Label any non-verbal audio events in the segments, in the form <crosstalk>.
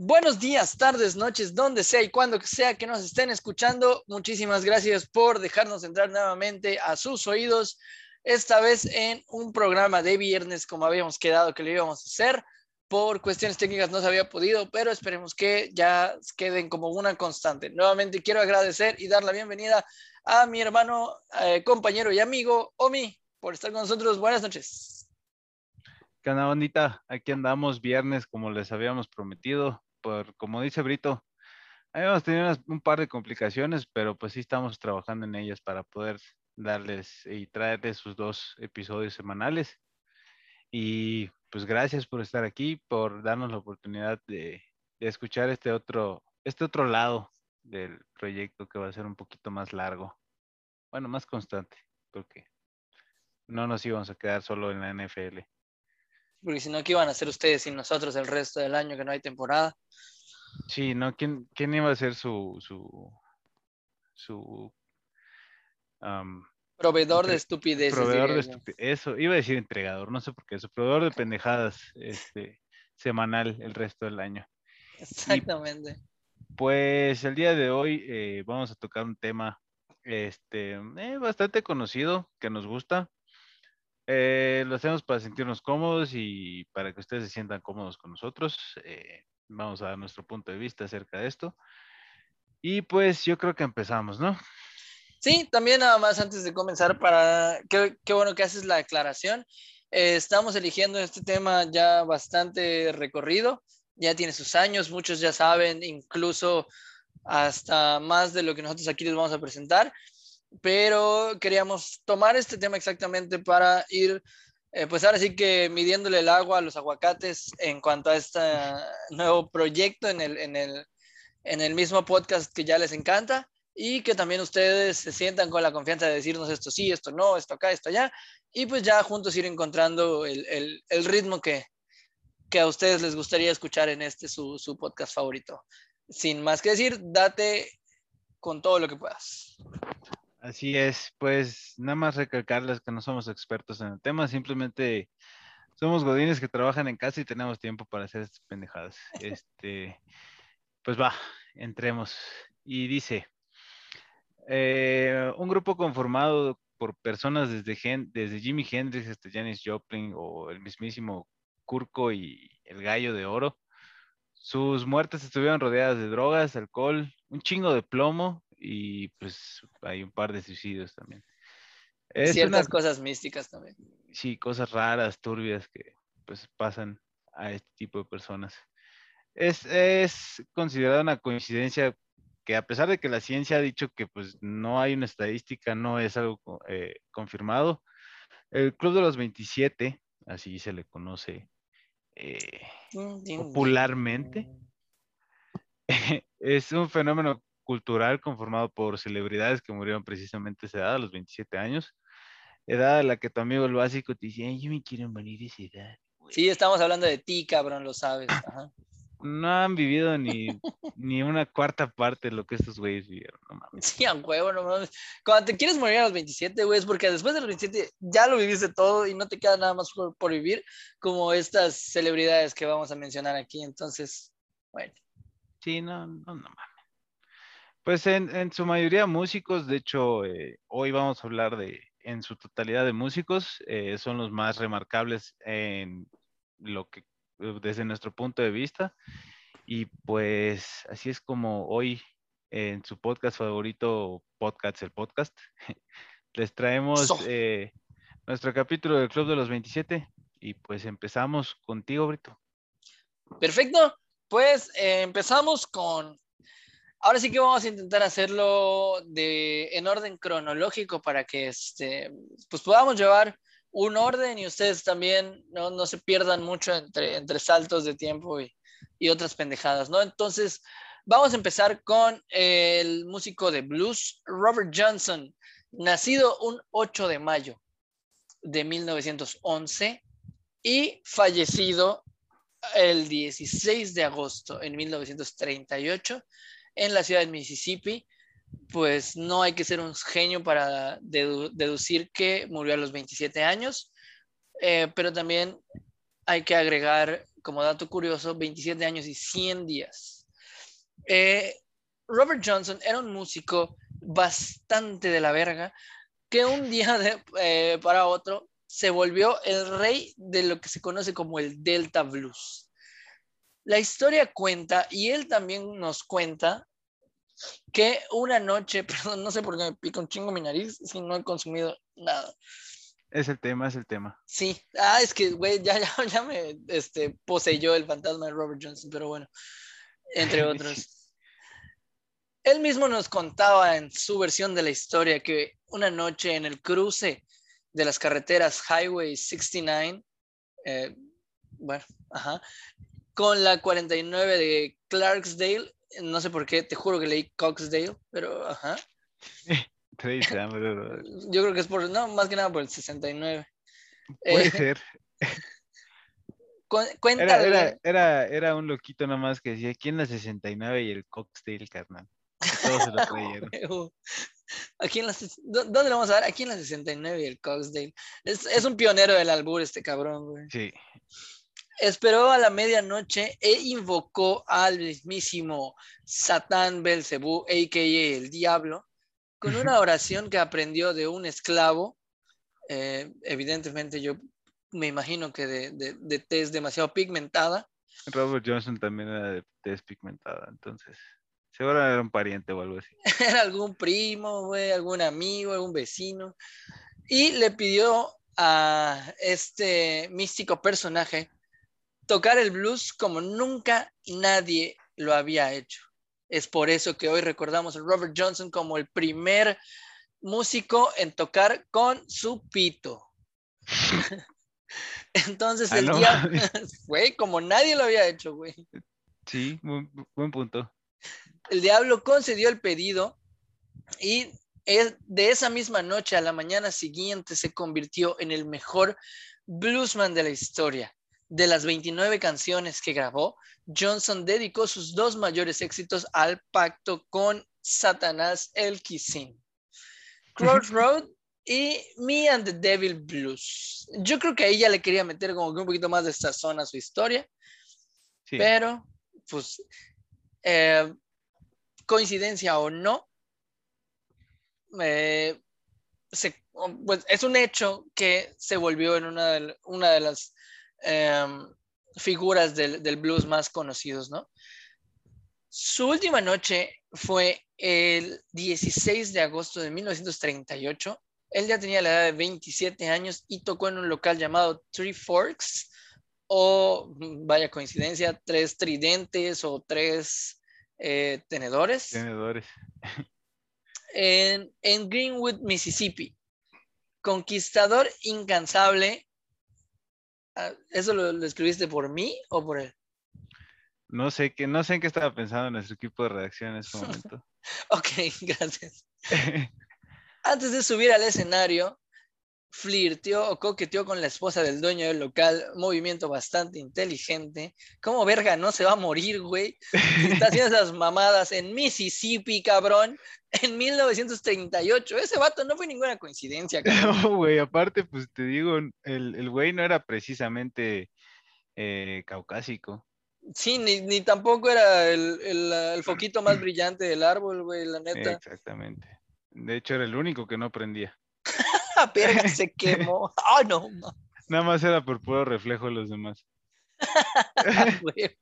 Buenos días, tardes, noches, donde sea y cuando sea que nos estén escuchando. Muchísimas gracias por dejarnos entrar nuevamente a sus oídos, esta vez en un programa de viernes como habíamos quedado que lo íbamos a hacer. Por cuestiones técnicas no se había podido, pero esperemos que ya queden como una constante. Nuevamente quiero agradecer y dar la bienvenida a mi hermano, eh, compañero y amigo Omi por estar con nosotros. Buenas noches. ¿Qué onda? Aquí andamos viernes como les habíamos prometido por, como dice Brito, habíamos tenido un par de complicaciones, pero pues sí estamos trabajando en ellas para poder darles y traerles sus dos episodios semanales. Y pues gracias por estar aquí, por darnos la oportunidad de, de escuchar este otro, este otro lado del proyecto que va a ser un poquito más largo. Bueno, más constante, porque no nos íbamos a quedar solo en la NFL. Porque si no, ¿qué iban a hacer ustedes sin nosotros el resto del año que no hay temporada? Sí, ¿no? ¿Quién, quién iba a ser su, su, su proveedor de estupidez? Proveedor de. Eso, iba a decir entregador, no sé por qué, su proveedor de pendejadas este, semanal el resto del año. Exactamente. pues el día de hoy eh, vamos a tocar un tema este, eh, bastante conocido que nos gusta. Eh, lo hacemos para sentirnos cómodos y para que ustedes se sientan cómodos con nosotros. Eh, vamos a dar nuestro punto de vista acerca de esto. Y pues yo creo que empezamos, ¿no? Sí, también nada más antes de comenzar, para qué, bueno que haces la aclaración. Eh, estamos eligiendo este tema ya bastante recorrido, ya tiene sus años, muchos ya saben, incluso hasta más de lo que nosotros aquí les vamos a presentar pero queríamos tomar este tema exactamente para ir, eh, pues ahora sí que midiéndole el agua a los aguacates en cuanto a este nuevo proyecto en el, en el, en el mismo podcast que ya les encanta y que también ustedes se sientan con la confianza de decirnos esto sí, esto no, esto acá, esto allá, y pues ya juntos ir encontrando el, el, el ritmo que, que a ustedes les gustaría escuchar en este su, su podcast favorito. Sin más que decir, date con todo lo que puedas. Así es, pues nada más recalcarles que no somos expertos en el tema, simplemente somos godines que trabajan en casa y tenemos tiempo para hacer estas pendejadas. <laughs> Este, pues va, entremos. Y dice, eh, un grupo conformado por personas desde, desde Jimi Hendrix hasta Janis Joplin o el mismísimo Kurko y el gallo de oro. Sus muertes estuvieron rodeadas de drogas, alcohol, un chingo de plomo y pues hay un par de suicidios también. Es Ciertas cosas místicas también. Sí, cosas raras, turbias que pues pasan a este tipo de personas. Es, es considerada una coincidencia que a pesar de que la ciencia ha dicho que pues no hay una estadística, no es algo eh, confirmado, el Club de los 27, así se le conoce eh, popularmente, <laughs> es un fenómeno cultural conformado por celebridades que murieron precisamente a esa edad, a los 27 años. Edad a la que tu amigo el básico te dice, yo me quiero morir esa edad. Sí, estamos hablando de ti, cabrón, lo sabes. No han vivido ni, ni una cuarta parte de lo que estos güeyes vivieron, no mames. Sí, a huevo, no mames. Cuando te quieres morir a los 27, güey, es porque después de los 27 ya lo viviste todo y no te queda nada más por, por vivir, como estas celebridades que vamos a mencionar aquí. Entonces, bueno. Sí, no, no, no mames. Pues en, su mayoría músicos, de hecho, eh, hoy vamos a hablar de, en su totalidad de músicos, eh, son los más remarcables en lo que, eh, desde nuestro punto de vista. Y pues así es como hoy en su podcast favorito, Podcast el Podcast, <laughs> les traemos nuestro capítulo del Club de los 27 y pues empezamos contigo, Brito. Perfecto, pues empezamos con Ahora sí que vamos a intentar hacerlo de, en orden cronológico para que este, pues podamos llevar un orden y ustedes también no, no se pierdan mucho entre, entre saltos de tiempo y, y, otras pendejadas, ¿no? Entonces, vamos a empezar con el músico de blues, Robert Johnson, nacido un 8 de mayo de 1911 y fallecido el 16 de agosto en 1938 en la ciudad de Mississippi, pues no hay que ser un genio para deducir que murió a los 27 años, eh, pero también hay que agregar como dato curioso, 27 años y 100 días. Eh, Robert Johnson era un músico bastante de la verga que un día de, eh, para otro se volvió el rey de lo que se conoce como el Delta Blues. La historia cuenta, y él también nos cuenta, que una noche, <laughs> perdón, no sé por qué me pica un chingo mi nariz si no he consumido nada. Es el tema, es el tema. Sí, ah, es que, güey, ya, ya, <laughs> ya me este, poseyó el fantasma de Robert Johnson, pero bueno, entre <laughs> otros. Él mismo nos contaba en su versión de la historia que una noche en el cruce de las carreteras Highway 69, eh, bueno, ajá, con la 49 de Clarksdale, no sé por qué, te juro que leí Coxdale, pero ajá. <laughs> <laughs> Yo creo que es por, no, más que nada por el 69. Puede eh, ser. <laughs> Cuenta era, era, era, un loquito nomás que decía, ¿quién la 69 y el Coxdale, carnal? Todos se lo creyeron. Aquí en la, ¿Dónde lo vamos a ver? Aquí en la 69 y el Coxdale. Es, es un pionero del albur este cabrón, güey. Sí. Esperó a la medianoche e invocó al mismísimo Satán Belcebú, a.k.a. el diablo, con una oración que aprendió de un esclavo. Eh, evidentemente yo me imagino que de, de, de tez demasiado pigmentada. Robert Johnson también era de tez pigmentada, entonces. Seguro era un pariente o algo así. <laughs> Era algún primo, güey, algún amigo, algún vecino. Y le pidió a este místico personaje tocar el blues como nunca nadie lo había hecho. Es por eso que hoy recordamos a Robert Johnson como el primer músico en tocar con su pito. <laughs> Entonces ah, el día fue <laughs> como nadie lo había hecho, güey. Sí, buen punto el diablo concedió el pedido y de esa misma noche a la mañana siguiente se convirtió en el mejor bluesman de la historia. De las 29 canciones que grabó, Johnson dedicó sus dos mayores éxitos al pacto con Satanás el Kisin. Crossroad y Me and the Devil Blues. Yo creo que ahí ya le quería meter como que un poquito más de sazón a su historia, pero pues eh, coincidencia o no, eh, pues, es un hecho que se volvió en una de, una de las em, figuras del, del, blues más conocidos, ¿no? Su última noche fue el 16 de agosto de 1938. Él ya tenía la edad de 27 años y tocó en un local llamado Three Forks, o vaya coincidencia, tres tridentes o tres eh, tenedores. Tenedores. En, Greenwood, Mississippi. Conquistador incansable. Ah, ¿Eso lo, escribiste por mí o por él? No sé, que, no sé en qué estaba pensando nuestro equipo de redacción en ese <laughs> momento. ok, <laughs> gracias. <laughs> Antes de subir al escenario, flirteó o coqueteó con la esposa del dueño del local, movimiento bastante inteligente. ¿Cómo verga no se va a morir, güey? Está haciendo <laughs> esas mamadas en Mississippi, cabrón, en 1938. Ese vato no fue ninguna coincidencia, <laughs> cabrón. No, güey, aparte, pues te digo, el, güey no era precisamente eh, caucásico. Sí, ni, tampoco era el, el, foquito más <clears throat> brillante del árbol, güey, la neta. Exactamente. De hecho, era el único que no prendía. <laughs> <laughs> se quemó. <laughs> Oh, no, Nada más era por puro reflejo de los demás. <laughs>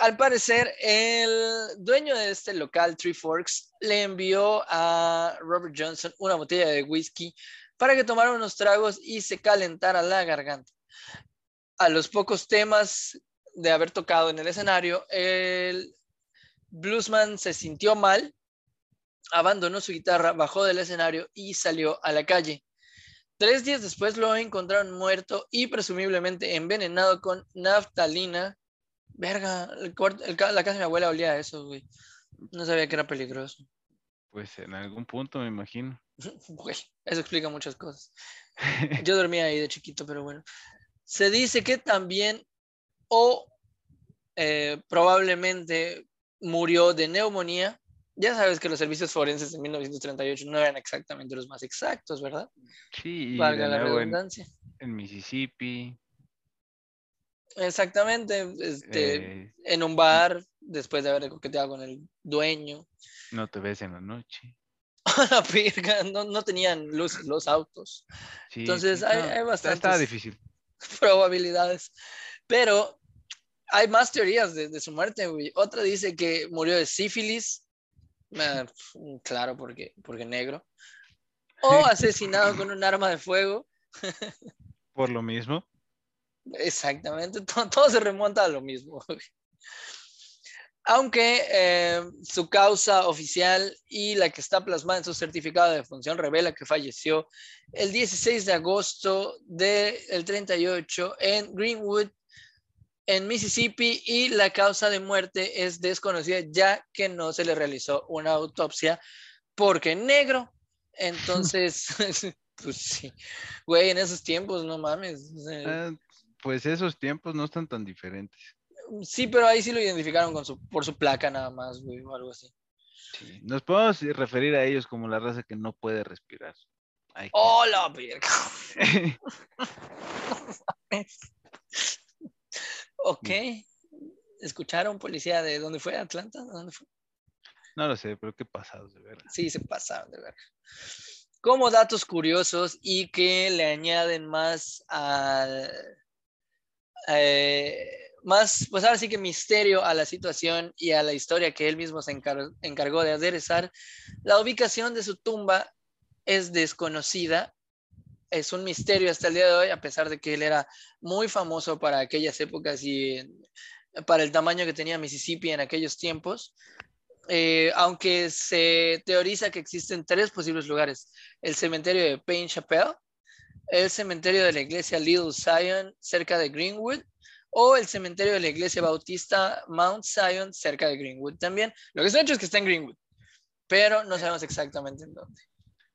Al parecer, el dueño de este local, Three Forks, le envió a Robert Johnson una botella de whisky para que tomara unos tragos y se calentara la garganta. A los pocos temas de haber tocado en el escenario, el bluesman se sintió mal abandonó su guitarra, bajó del escenario y salió a la calle. Tres días después lo encontraron muerto y presumiblemente envenenado con naftalina. Verga, la casa de mi abuela olía a eso, güey. No sabía que era peligroso. Pues en algún punto me imagino. <laughs> Güey, eso explica muchas cosas. <laughs> Yo dormía ahí de chiquito, pero bueno. Se dice que también o eh, probablemente murió de neumonía ya sabes que los servicios forenses de 1938 no eran exactamente los más exactos, ¿verdad? Sí, Valga la redundancia. En, Mississippi. Exactamente, este, eh, en un bar, después de haber coqueteado con el dueño. No te ves en la noche. <laughs> no, no, tenían luces los autos. Entonces hay, hay bastantes difícil. <laughs> probabilidades. Pero hay más teorías de, su muerte, Otra dice que murió de sífilis. Claro, porque, porque negro. <laughs> O asesinado con un arma de fuego. Por lo mismo. Exactamente, todo, se remonta a lo mismo. <laughs> Aunque eh, su causa oficial y la que está plasmada en su certificado de función revela que falleció el 16 de agosto del 38 en Greenwood, en Mississippi, y la causa de muerte es desconocida ya que no se le realizó una autopsia porque negro. Entonces, <laughs> pues sí, güey, en esos tiempos, no mames. Ah, pues esos tiempos no están tan diferentes. Sí, pero ahí sí lo identificaron con su, por su placa nada más, güey, o algo así. Sí. Nos podemos referir a ellos como la raza que no puede respirar. ¡Hola, verga! <laughs> <laughs> ok. ¿Escucharon policía de dónde fue? ¿Atlanta? ¿Dónde fue? No lo sé, pero qué pasados de verdad. Sí, se pasaron de verga. Como datos curiosos y que le añaden más al eh, más, pues ahora sí que misterio a la situación y a la historia que él mismo se encargó de aderezar. La ubicación de su tumba es desconocida, es un misterio hasta el día de hoy, a pesar de que él era muy famoso para aquellas épocas y para el tamaño que tenía Mississippi en aquellos tiempos. Eh, aunque se teoriza que existen tres posibles lugares, el cementerio de Payne Chapel, el cementerio de la iglesia Little Zion cerca de Greenwood o el cementerio de la iglesia bautista Mount Zion cerca de Greenwood también. Lo que es un hecho es que está en Greenwood, pero no sabemos exactamente en dónde.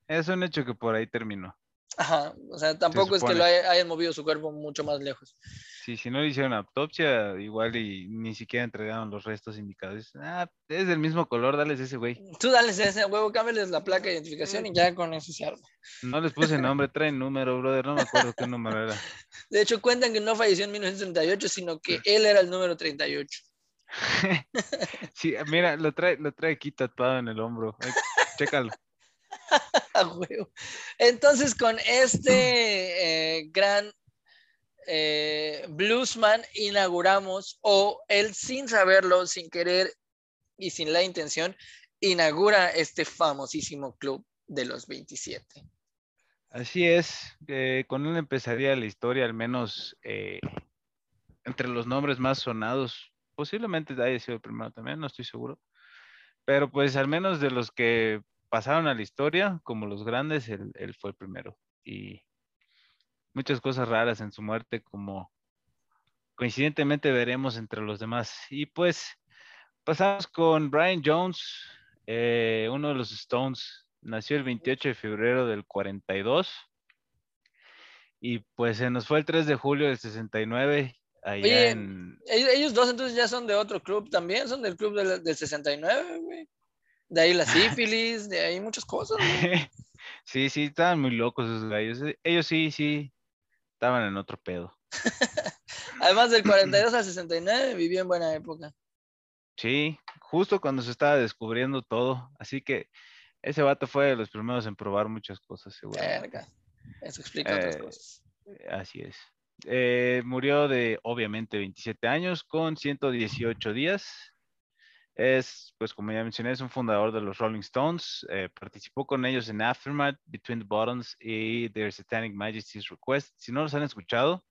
Es un hecho que por ahí terminó. Ajá, o sea, tampoco es que lo hayan movido su cuerpo mucho más lejos. Sí, si no le hicieron autopsia, igual y ni siquiera entregaron los restos indicados. Ah, es del mismo color, dales ese güey. Tú dales ese huevo, cámbiales la placa de identificación y ya con eso se arma. No les puse nombre, traen número, brother, no me acuerdo qué número era. <laughs> De hecho, cuentan que no falleció en 1938, sino que él era el número 38. <laughs> sí, mira, lo trae, lo trae aquí tatuado en el hombro. chécalo. <laughs> Entonces, con este eh, gran eh, bluesman inauguramos, o él sin saberlo, sin querer y sin la intención, inaugura este famosísimo club de los 27. Así es, eh, con él empezaría la historia, al menos entre los nombres más sonados. Posiblemente haya sido el primero también, no estoy seguro. Pero pues al menos de los que pasaron a la historia como los grandes, él, fue el primero. Y muchas cosas raras en su muerte, como coincidentemente veremos entre los demás. Y pues pasamos con Brian Jones, eh, uno de los Stones. Nació el 28 de febrero del 42. Y pues se nos fue el 3 de julio del 69. Allá en... Ellos dos entonces ya son de otro club también, son del club del, del 69, güey. De ahí la <laughs> sífilis, de ahí muchas cosas. <laughs> sí, sí, estaban muy locos esos gallos. Eh, ellos sí, sí, estaban en otro pedo. <laughs> Además del 42 al 69 vivió en buena época. Sí, justo cuando se estaba descubriendo todo. Así que ese vato fue de los primeros en probar muchas cosas, seguro. Eso explica otras eh, cosas. Así es. Eh, murió de, obviamente, 27 años con 118 días. Es, pues como ya mencioné, es un fundador de los Rolling Stones. Eh, participó con ellos en Aftermath, Between the Buttons y Their Satanic Majesty's Request. Si no los han escuchado,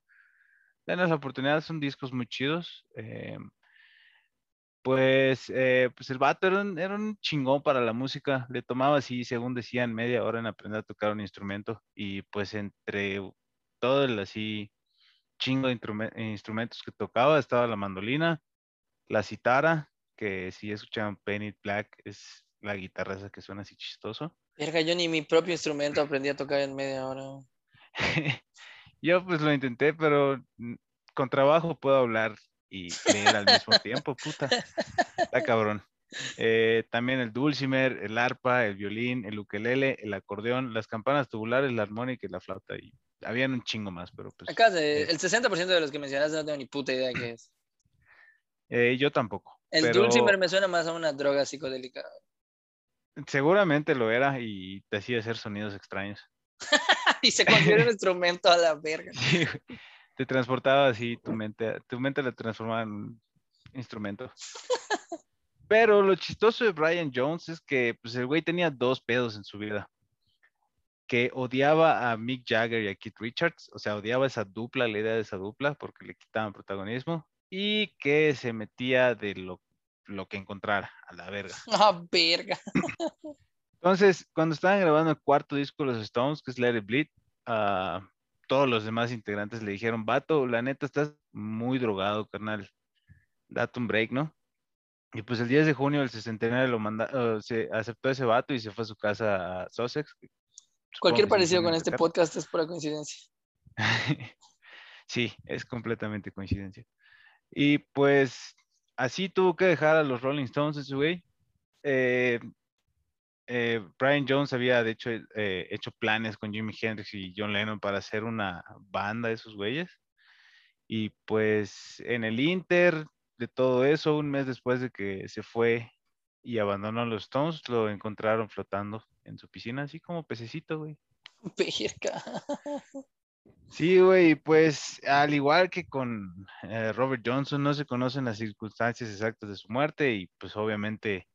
denles la oportunidad, son discos muy chidos. Eh, pues, eh, pues el vato era un, chingón para la música. Le tomaba así, según decían, media hora en aprender a tocar un instrumento. Y pues entre todo el así chingo de instrumentos que tocaba, estaba la mandolina, la citara, que si escuchan Penny Black es la guitarra esa que suena así chistoso. Verga, yo ni mi propio instrumento aprendí a tocar en media hora. <laughs> yo pues lo intenté, pero con trabajo puedo hablar y leer al mismo <laughs> tiempo, puta. Está cabrón. Eh, también el dulcimer, el arpa, el violín, el ukelele, el acordeón, las campanas tubulares, la armónica y la flauta. Y habían un chingo más, pero pues. Acá de- el 60% de los que mencionaste no tengo ni puta idea qué es. eh, yo tampoco. El pero dulcimer me suena más a una droga psicodélica. Seguramente lo era y hacía hacer sonidos extraños. <laughs> y se considera un instrumento a la verga. <laughs> Sí, te transportaba así, tu mente, tu mente la transformaba en instrumento. <laughs> Pero lo chistoso de Brian Jones es que pues, el güey tenía dos pedos en su vida. Que odiaba a Mick Jagger y a Keith Richards, o sea, odiaba esa dupla, la idea de esa dupla, porque le quitaban protagonismo, y que se metía de lo, lo que encontrara, a la verga. <laughs> Ah, verga. <laughs> Entonces, cuando estaban grabando el cuarto disco de los Stones, que es Let It Bleed, ah, todos los demás integrantes le dijeron, vato, la neta estás muy drogado, carnal. Date un break, ¿no? Y pues el 10 de junio del 69 lo manda, eh, se aceptó ese vato y se fue a su casa a Sussex. Cualquier parecido con este podcast es pura coincidencia. <laughs> sí, es completamente coincidencia. Y pues así tuvo que dejar a los Rolling Stones ese güey. Eh, eh, Brian Jones había de hecho eh, hecho planes con Jimi Hendrix y John Lennon para hacer una banda de esos güeyes. Y pues en el Inter de todo eso, un mes después de que se fue y abandonó a los Stones, lo encontraron flotando en su piscina, así como pececito, güey. <laughs> Verga. Sí, güey, pues al igual que con eh, Robert Johnson, no se conocen las circunstancias exactas de su muerte y pues obviamente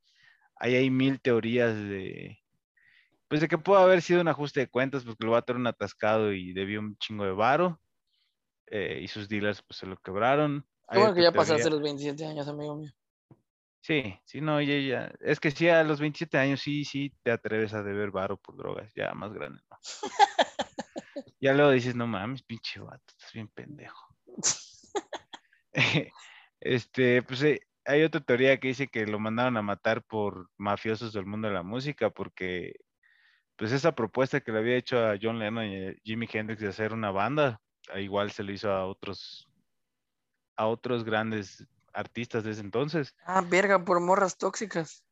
hay, hay mil teorías de, pues de que pudo haber sido un ajuste de cuentas porque el vato era un atascado y debió un chingo de varo eh, y sus dealers pues se lo quebraron. Qué Hay bueno que ya pasaste los 27 años, amigo mío. Sí, sí, no, ya, ya. Es que sí, a los 27 años sí, sí te atreves a deber varo por drogas, ya más grande, ¿no? <laughs> ya luego dices, no mames, pinche vato, estás bien pendejo. <laughs> este, pues eh, hay otra teoría que dice que lo mandaron a matar por mafiosos del mundo de la música, porque pues esa propuesta que le había hecho a John Lennon y a Jimi Hendrix de hacer una banda, a igual se lo hizo a otros, a otros grandes artistas de ese entonces. Ah, verga, por morras tóxicas.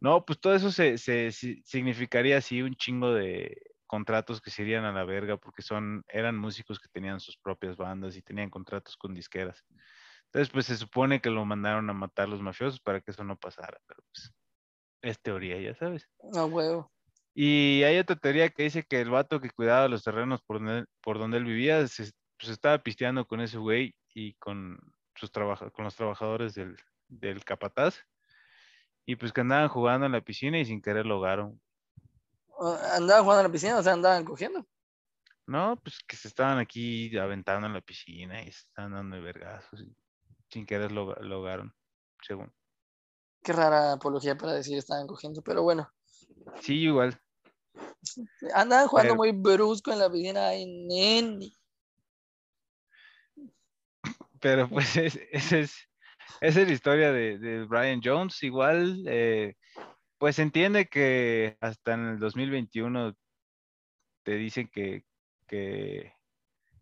No, pues todo eso se, se- si- significaría así un chingo de contratos que se irían a la verga porque son, eran músicos que tenían sus propias bandas y tenían contratos con disqueras. Entonces, pues se supone que lo mandaron a matar los mafiosos para que eso no pasara, pero pues es teoría, ya sabes. No, huevo. Y hay otra teoría que dice que el vato que cuidaba los terrenos por donde, por donde él vivía se pues, estaba pisteando con ese güey y con, sus trabaja- con los trabajadores del, del capataz. Y pues que andaban jugando en la piscina y sin querer lo ahogaron. ¿Andaban jugando en la piscina? O sea, andaban cogiendo. No, pues que se estaban aquí aventando en la piscina y se estaban dando de vergazos y sin querer lo, lo ahogaron, según. Qué rara apología para decir estaban cogiendo, pero bueno. Sí, igual. Andaban jugando Pero- muy brusco en la piscina. Ay, neni. Pero pues <laughs> es, esa es, esa es la historia de, de Brian Jones. Igual, eh, pues entiende que hasta en el 2021 te dicen que, que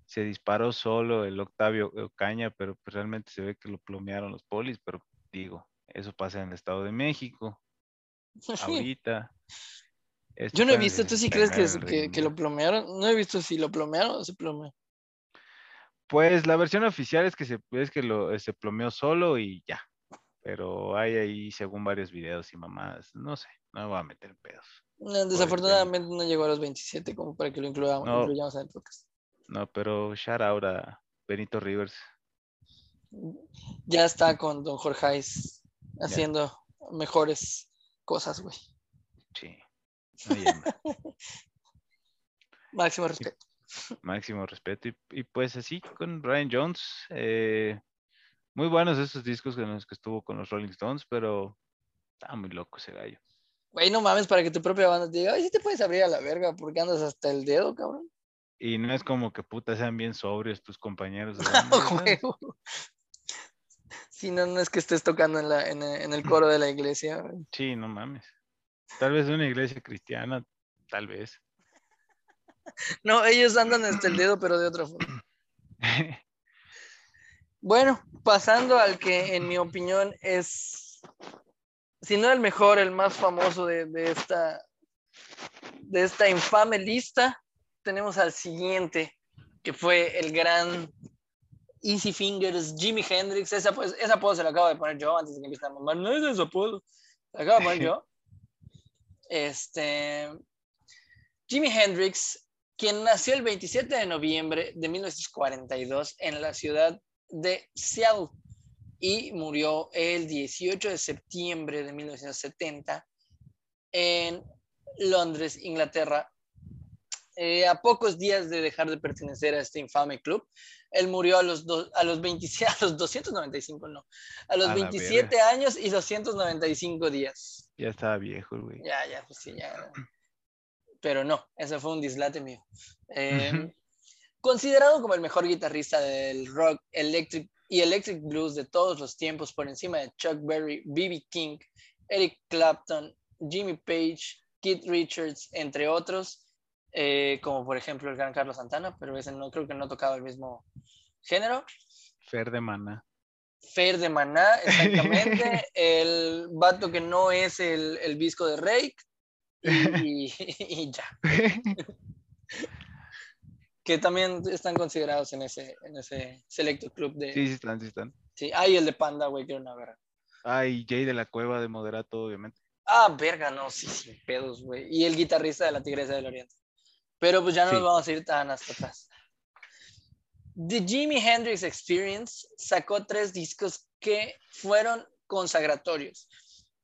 se disparó solo el Octavio Ocaña, pero pues realmente se ve que lo plomearon los polis, pero digo, eso pasa en el Estado de México, <laughs> ahorita. Yo no he visto, ¿tú sí crees que, 69 en el que, lo plomearon? No he visto si lo plomearon o se plomeó. Pues la versión oficial es que se, es que lo, se plomeó solo y ya. Pero hay ahí, según varios videos y mamadas, no sé, no me voy a meter en pedos. No, desafortunadamente no llegó a los 27 como para que lo incluyamos, No. incluyamos en el podcast. No, pero shout out a Benito Rivers. Ya está con Don Jorgeis haciendo mejores cosas, güey. Sí. no. <laughs> Máximo respeto. Máximo respeto. Y, y pues así con Brian Jones. eh, muy buenos esos discos en los que estuvo con los Rolling Stones, pero está muy loco ese gallo. Güey, no mames para que tu propia banda te diga, ay, sí te puedes abrir a la verga porque andas hasta el dedo, cabrón. Y no es como que puta sean bien sobrios tus compañeros. de <laughs> banda. Si no, no es que estés tocando en, la, en, el- en el coro de la iglesia. güey. Sí, no mames. Tal vez una iglesia cristiana, tal vez. No, ellos andan hasta el dedo, pero de otra forma. <laughs> Bueno, pasando al que en mi opinión es, si no el mejor, el más famoso de, de esta, de esta infame lista, tenemos al siguiente, que fue el gran Easy Fingers, Jimi Hendrix. Esa, pues, esa apodo se la acabo de poner yo antes de que empiece a mamar. No es ese apodo. Se la acabo de poner yo. <laughs> Este. Jimi Hendrix, quien nació el 27 de noviembre de 1942 en la ciudad de Seattle y murió el 18 de septiembre de 1970 en Londres, Inglaterra, eh, a pocos días de dejar de pertenecer a este infame club. Él murió a los, a los, 27, <laughs> a los 295, no, a los 27 años y 295 días. Ya estaba viejo, güey. Ya, ya, pues sí, ya. Pero no, ese fue un dislate mío. Em, considerado como el mejor guitarrista del rock electric y electric blues de todos los tiempos por encima de Chuck Berry, B.B. King, Eric Clapton, Jimmy Page, Keith Richards, entre otros, eh, como por ejemplo el gran Carlos Santana, pero ese no creo que no tocaba el mismo género. Fer de Maná. Fer de Maná, exactamente. <laughs> el vato que no es el, el visco de Rake. Y, <laughs> y, ya. <laughs> que también están considerados en ese, en ese selecto club de. Sí, sí están, sí están. Sí, hay el de Panda, güey, que era una verga. Ay, Jay de la Cueva de Moderato, obviamente. Ah, verga, no, sí, sí, pedos, güey. Y el guitarrista de la Tigresa del Oriente. Pero pues ya no nos vamos a ir tan hasta atrás. The Jimi Hendrix Experience sacó tres discos que fueron consagratorios,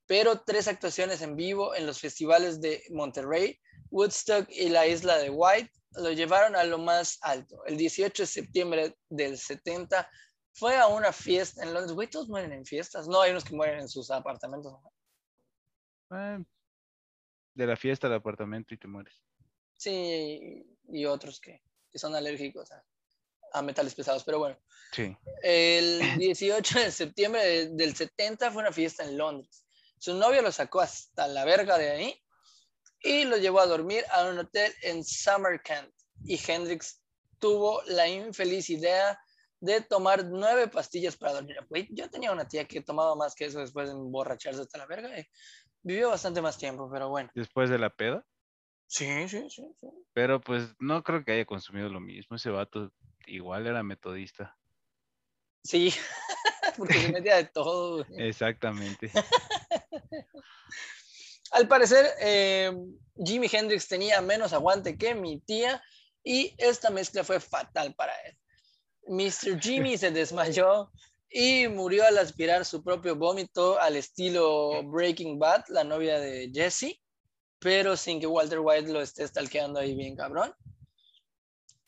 pero tres actuaciones en vivo en los festivales de Monterrey, Woodstock y la isla de White lo llevaron a lo más alto. El 18 de septiembre del 70 fue a una fiesta en Londres. Güey, todos mueren en fiestas. No, hay unos que mueren en sus apartamentos. Eh, de la fiesta al apartamento y te mueres. Sí, y otros que, que son alérgicos a, a, metales pesados, pero bueno. Sí. El <laughs> 18 de septiembre del 70 fue una fiesta en Londres. Su novio lo sacó hasta la verga de ahí y lo llevó a dormir a un hotel en Samarkand. Y Hendrix tuvo la infeliz idea de tomar nueve pastillas para dormir. yo tenía una tía que tomaba más que eso después de emborracharse hasta la verga. Y vivió bastante más tiempo, pero bueno. ¿Después de la peda? Sí, sí, sí, sí. Pero pues no creo que haya consumido lo mismo. Ese vato igual era metodista. Sí, <laughs> porque se metía de todo. Exactamente. <laughs> Al parecer, eh, Jimi Hendrix tenía menos aguante que mi tía y esta mezcla fue fatal para él. Mr. Jimmy se desmayó y murió al aspirar su propio vómito al estilo Breaking Bad, la novia de Jesse pero sin que Walter White lo esté stalkeando ahí bien cabrón.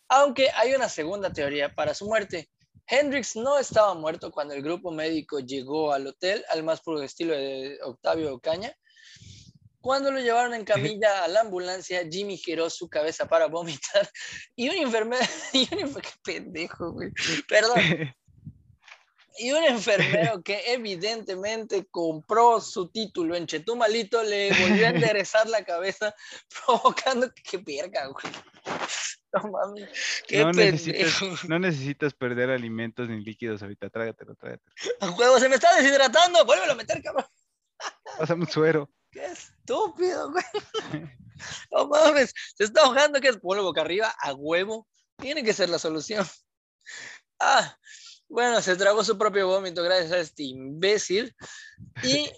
Aunque hay una segunda teoría para su muerte. Hendrix no estaba muerto cuando el grupo médico llegó al hotel, al más puro estilo de Octavio Ocaña. Cuando lo llevaron en camilla a la ambulancia, Jimmy giró su cabeza para vomitar <laughs> y un enfermero, <laughs> y un qué pendejo, güey. Perdón, <laughs> y un enfermero que evidentemente compró su título en Chetumalito le volvió a enderezar la cabeza, provocando que verga, güey. No mames, qué no necesitas, no necesitas, perder alimentos ni líquidos ahorita, trágatelo, trágatelo. A huevo, se me está deshidratando, vuélvelo a meter, cabrón. Pásame un suero. Qué estúpido, güey. <laughs> No mames, se está ahogando, que es polvo boca arriba, a huevo. Tiene que ser la solución. <laughs> Ah, bueno, se tragó su propio vómito gracias a este imbécil. Y,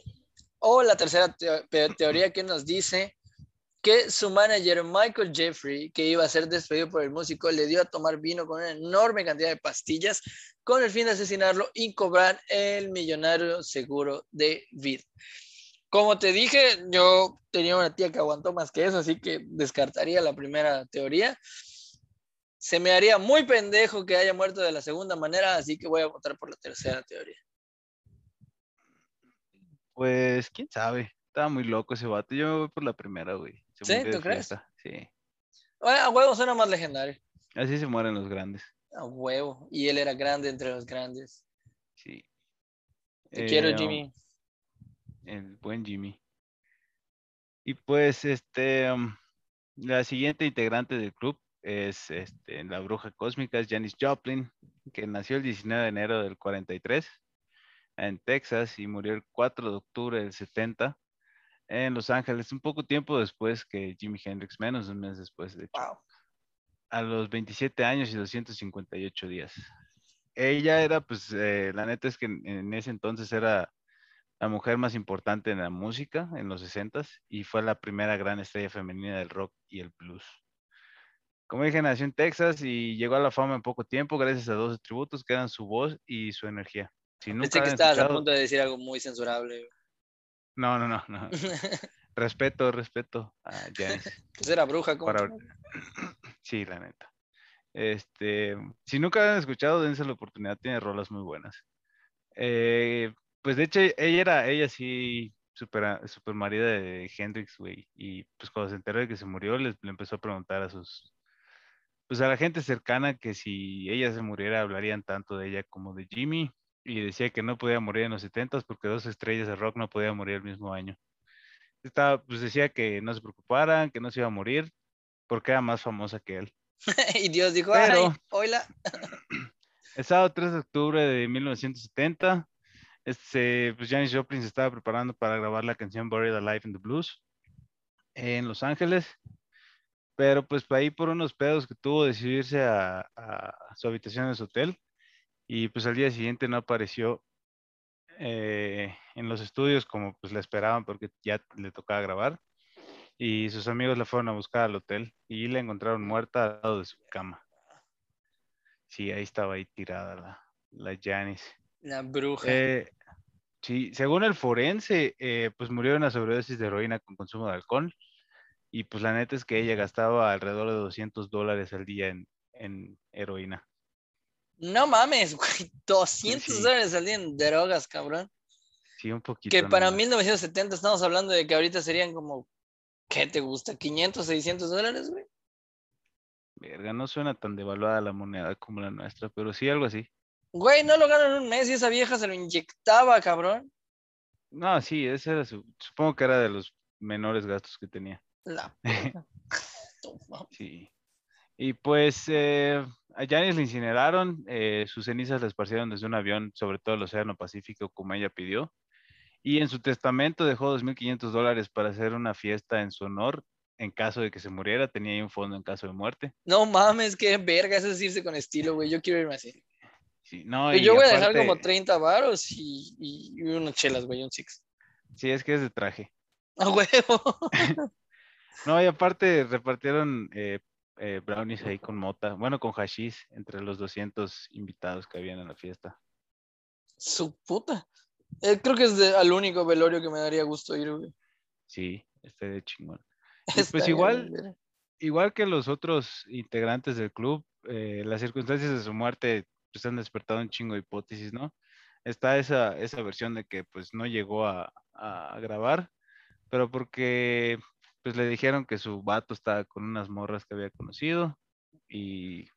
o la tercera teoría que nos dice que su manager Michael Jeffrey, que iba a ser despedido por el músico, le dio a tomar vino con una enorme cantidad de pastillas con el fin de asesinarlo y cobrar el millonario seguro de vida. Como te dije, yo tenía una tía que aguantó más que eso, así que descartaría la primera teoría se me haría muy pendejo que haya muerto de la segunda manera, así que voy a votar por la tercera teoría. Pues, quién sabe. Estaba muy loco ese vato. Yo voy por la primera, güey. ¿Sí? ¿Tú crees? Sí. a huevo suena más legendario. Así se mueren los grandes. A huevo. Y él era grande entre los grandes. Sí. Te quiero, eh, Jimmy. El buen Jimmy. Y pues, este, um, la siguiente integrante del club es este, la bruja cósmica, es Janis Joplin, que nació el 19 de enero del 43 en Texas y murió el 4 de octubre del 70 en Los Ángeles, un poco tiempo después que Jimi Hendrix, menos de un mes después, de hecho. a los 27 años y 258 días. Ella era, pues, eh, la neta es que en, ese entonces era la mujer más importante en la música en los 60 y fue la primera gran estrella femenina del rock y el blues. Como dije, nació en Texas y llegó a la fama en poco tiempo gracias a dos atributos que eran su voz y su energía. Si Pensé que estabas a punto de decir algo muy censurable. No, no, no, no. <laughs> respeto, respeto a Janis. <laughs> Pues era bruja, ¿cómo? <clears throat> Sí, la neta. Este, si nunca han escuchado, dense la oportunidad, tiene rolas muy buenas. Eh, pues de hecho, ella era, ella sí, super, super marida de Hendrix, güey. Y pues cuando se enteró de que se murió, le empezó a preguntar a sus, pues a la gente cercana que si ella se muriera, hablarían tanto de ella como de Jimmy. Y decía que no podía morir en los 70 porque dos estrellas de rock no podían morir el mismo año. Estaba, pues decía que no se preocuparan, que no se iba a morir, porque era más famosa que él. <laughs> y Dios dijo, Pero, hola. el sábado 3 de octubre de 1970, este, pues Janis Joplin se estaba preparando para grabar la canción Buried Alive in the Blues en Los Ángeles. Pero pues ahí por unos pedos que tuvo decidió irse a, su habitación en su hotel y pues al día siguiente no apareció eh, en los estudios como pues le esperaban porque ya le tocaba grabar y sus amigos la fueron a buscar al hotel y la encontraron muerta al lado de su cama. Sí, ahí estaba ahí tirada la, la Janice. La bruja. Eh, sí, según el forense, eh, pues murió de una sobredosis de heroína con consumo de alcohol. Y pues la neta es que ella gastaba alrededor de 200 dólares al día en, en heroína. No mames, güey. <laughs> 200 dólares al día en drogas, cabrón. Sí, un poquito. Que para 1970 estamos hablando de que ahorita serían como ¿Qué te gusta? ¿500, 600 dólares, güey? Verga, no suena tan devaluada la moneda como la nuestra, pero sí algo así. Güey, no lo ganan en un mes y esa vieja se lo inyectaba, cabrón. No, sí, ese era su, supongo que era de los menores gastos que tenía. La <laughs> sí. Y pues eh, a Janis le incineraron, eh, sus cenizas la esparcieron desde un avión sobre todo el Océano Pacífico como ella pidió. Y en su testamento dejó 2.500 dólares para hacer una fiesta en su honor en caso de que se muriera. Tenía ahí un fondo en caso de muerte. No mames, qué verga, eso es irse con estilo, güey. Yo quiero irme así. Sí, no, yo voy a dejar como 30 varos y, y, unas chelas, güey, un six. Sí, es que es de traje. A huevo. <laughs> no, y aparte repartieron eh, eh, brownies ahí con mota, bueno, con hashish entre los 200 invitados que habían en la fiesta. Su puta. Eh, creo que es al único velorio que me daría gusto ir, güey. Sí, este de chingón. <laughs> pues igual, igual que los otros integrantes del club, eh, las circunstancias de su muerte pues, han despertado un chingo de hipótesis, ¿no? Está esa, esa versión de que pues no llegó a, grabar, pero porque pues le dijeron que su vato estaba con unas morras que había conocido y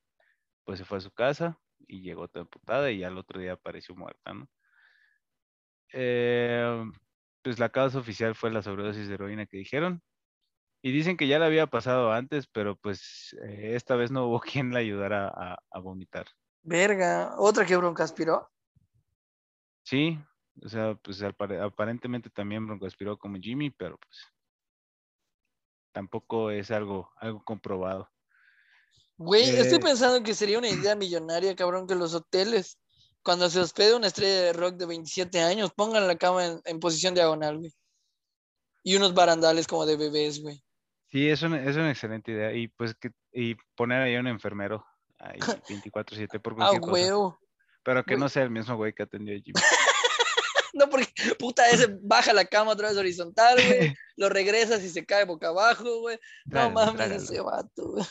pues se fue a su casa y llegó toda putada y al otro día apareció muerta, ¿no? Eh, pues la causa oficial fue la sobredosis de heroína que dijeron. Y dicen que ya le había pasado antes, pero pues eh, esta vez no hubo <laughs> quien la ayudara a, vomitar. Verga, ¿otra que broncoaspiró? Sí, o sea, pues aparentemente también broncoaspiró como Jimmy, pero pues tampoco es algo, algo comprobado. Güey, estoy eh, pensando que sería una idea millonaria, cabrón, que los hoteles cuando se hospede una estrella de rock de 27 años, pongan la cama en, posición diagonal, güey. Y unos barandales como de bebés, güey. Sí, es una, es una excelente idea. Y pues que, y poner ahí un enfermero ahí <laughs> 24-7 por cualquier ah, Pero que no sea el mismo güey que atendió a Jimmy. <laughs> no, porque puta ese baja la cama otra vez horizontal, güey. <laughs> lo regresas y se cae boca abajo, güey. No mames, ese vato, güey.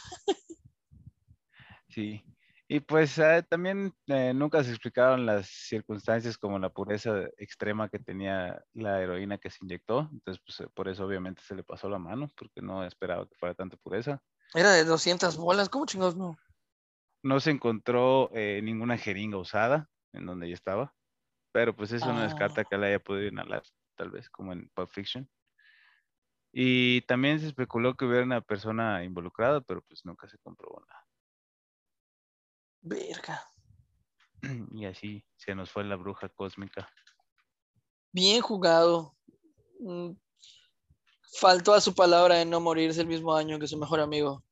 Sí. Y pues eh, también eh, nunca se explicaron las circunstancias como la pureza extrema que tenía la heroína que se inyectó. Entonces, pues por eso obviamente se le pasó la mano, porque no esperaba que fuera tanta pureza. Era de 200 bolas, ¿cómo chingados no? No se encontró ninguna jeringa usada en donde ella estaba, pero pues eso no descarta ah. que la haya podido inhalar, tal vez, como en Pulp Fiction. Y también se especuló que hubiera una persona involucrada, pero pues nunca se comprobó nada. Verga. <clears throat> Y así se nos fue la bruja cósmica. Bien jugado. Mm, faltó a su palabra de no morirse el mismo año que su mejor amigo.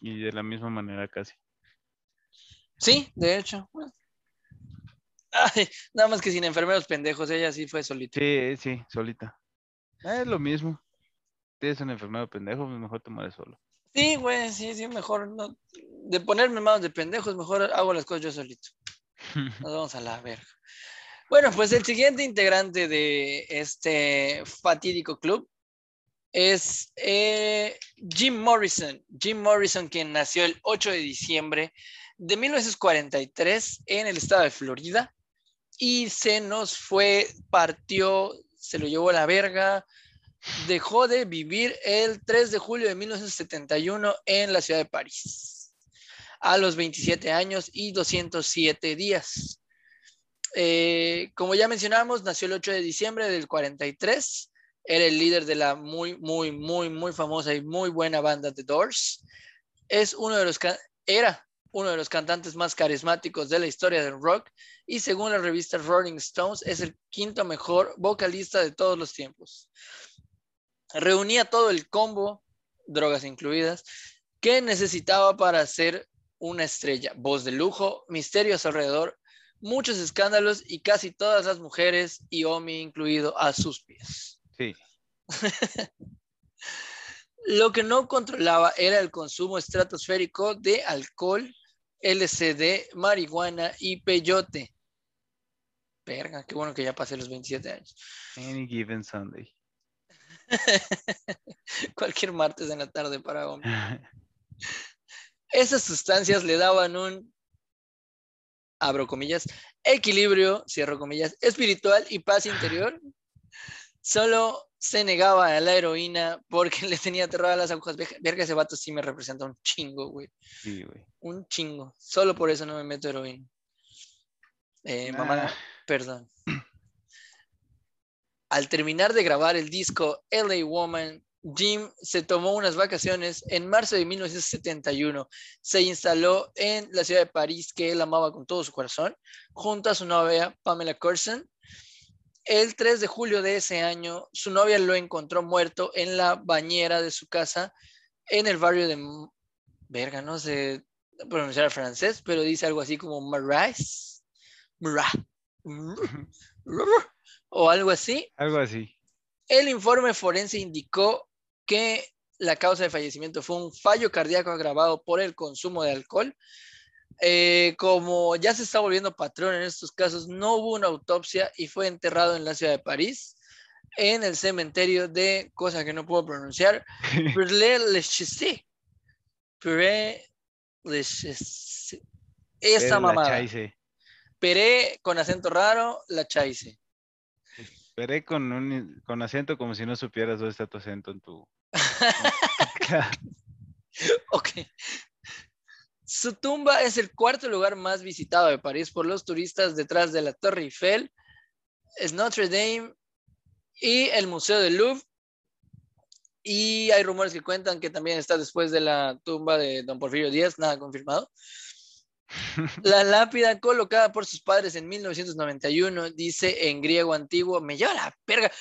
Y de la misma manera casi. Sí, de hecho. Ay, nada más que sin enfermeros pendejos, ella sí fue solita. Sí, sí, solita. Es lo mismo. Tienes un enfermero pendejo, pues mejor te mueres solo. Sí, güey, sí, sí, mejor no. De ponerme manos de pendejos, mejor hago las cosas yo solito. <laughs> Nos vamos a la verga. Bueno, pues el siguiente integrante de este fatídico club es eh, Jim Morrison. Jim Morrison, quien nació el 8 de diciembre de 1943 en el estado de Florida y se nos fue, partió, se lo llevó a la verga, dejó de vivir el 3 de julio de 1971 en la ciudad de París, a los 27 años y 207 días. Eh, como ya mencionamos, nació el 8 de diciembre del 43. Era el líder de la muy, muy, muy, muy famosa y muy buena banda The Doors. Es uno de los era uno de los cantantes más carismáticos de la historia del rock y según la revista Rolling Stones es el quinto mejor vocalista de todos los tiempos. Reunía todo el combo, drogas incluidas, que necesitaba para ser una estrella. Voz de lujo, misterio a su alrededor, muchos escándalos y casi todas las mujeres y Omi incluido a sus pies. Sí. <laughs> Lo que no controlaba era el consumo estratosférico de alcohol, LCD, marihuana y peyote. Verga, qué bueno que ya pasé los 27 años. Any given Sunday. <laughs> Cualquier martes en la tarde para hombre. <laughs> Esas sustancias le daban un, abro comillas, equilibrio, cierro comillas, espiritual y paz interior. Solo se negaba a la heroína porque <laughs> le tenía aterrada las agujas. Verga, ese vato sí me representa un chingo, güey. Sí, güey. Un chingo. Solo por eso no me meto heroína. Eh, mamá, perdón. Al terminar de grabar el disco LA Woman, Jim se tomó unas vacaciones en marzo de 1971. Se instaló en la ciudad de París, que él amaba con todo su corazón, junto a su novia Pamela Curson. El 3 de julio de ese año, su novia lo encontró muerto en la bañera de su casa en el barrio de... Verga, no sé pronunciar francés, pero dice algo así como Marais. Marais. O algo así. Algo así. El informe forense indicó que la causa de fallecimiento fue un fallo cardíaco agravado por el consumo de alcohol. Eh, como ya se está volviendo patrón en estos casos, no hubo una autopsia y fue enterrado en la ciudad de París, en el cementerio de, cosa que no puedo pronunciar. <laughs> Esta La mamada. Peré con acento raro, la chaise. Esperé con, un, con acento como si no supieras dónde está tu acento en tu... <laughs> Ok. Su tumba es el cuarto lugar más visitado de París por los turistas detrás de la Torre Eiffel, es Notre Dame y el Museo del Louvre. Y hay rumores que cuentan que también está después de la tumba de Don Porfirio Díaz, nada confirmado. <laughs> La lápida colocada por sus padres en 1991 dice en griego antiguo, me lleva la verga,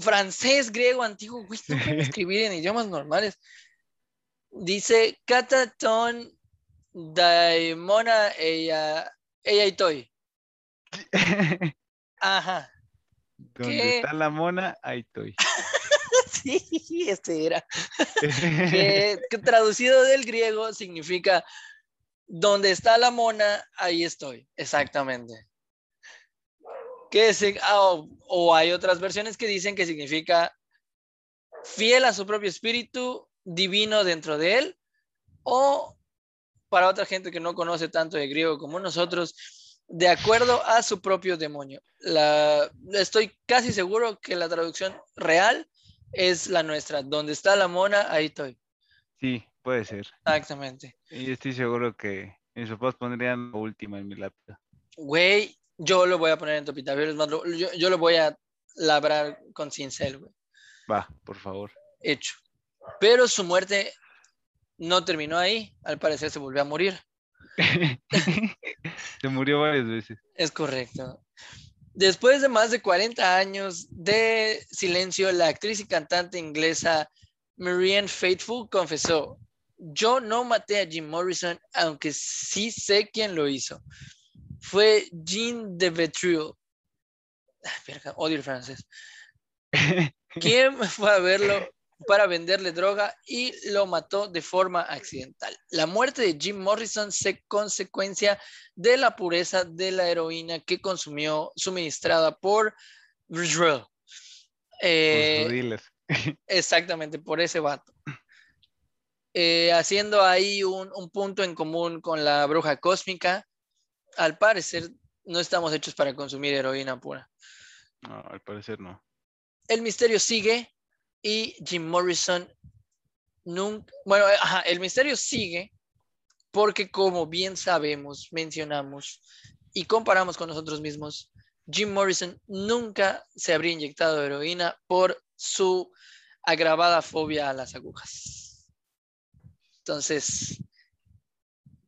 francés, griego antiguo, güey, no puedo escribir en idiomas normales. Dice Cataton Daimona ella ella itoy. <laughs> Ajá. Donde ¿Qué? está la mona, ahí estoy. <laughs> Sí, este era. Que, que traducido del griego significa donde está la mona, ahí estoy. Exactamente. Que se, ah, o hay otras versiones que dicen que significa fiel a su propio espíritu, divino dentro de él, o para otra gente que no conoce tanto de griego como nosotros, de acuerdo a su propio demonio. La, estoy casi seguro que la traducción real es la nuestra. Donde está la mona, ahí estoy. Sí, puede ser. Exactamente. Y estoy seguro que mis papás pondrían la última en mi lápida. Güey, yo lo voy a poner en tu epitafio, yo, yo lo voy a labrar con cincel, güey. Va, por favor. Hecho. Pero su muerte no terminó ahí. Al parecer se volvió a morir. <laughs> Se murió varias veces. Es correcto. Después de más de 40 años de silencio, la actriz y cantante inglesa Marianne Faithfull confesó, Yo no maté a Jim Morrison, aunque sí sé quién lo hizo. Fue Jean de Vetril. Odio el francés. <laughs> ¿Quién fue a verlo para venderle droga y lo mató de forma accidental. La muerte de Jim Morrison se consecuencia de la pureza de la heroína que consumió suministrada por. Eh, <laughs> exactamente, por ese vato. Eh, haciendo ahí un, un, punto en común con la bruja cósmica, al parecer no estamos hechos para consumir heroína pura. No, al parecer no. El misterio sigue y Jim Morrison nunca, bueno, el misterio sigue porque como bien sabemos, mencionamos y comparamos con nosotros mismos, Jim Morrison nunca se habría inyectado heroína por su agravada fobia a las agujas. Entonces,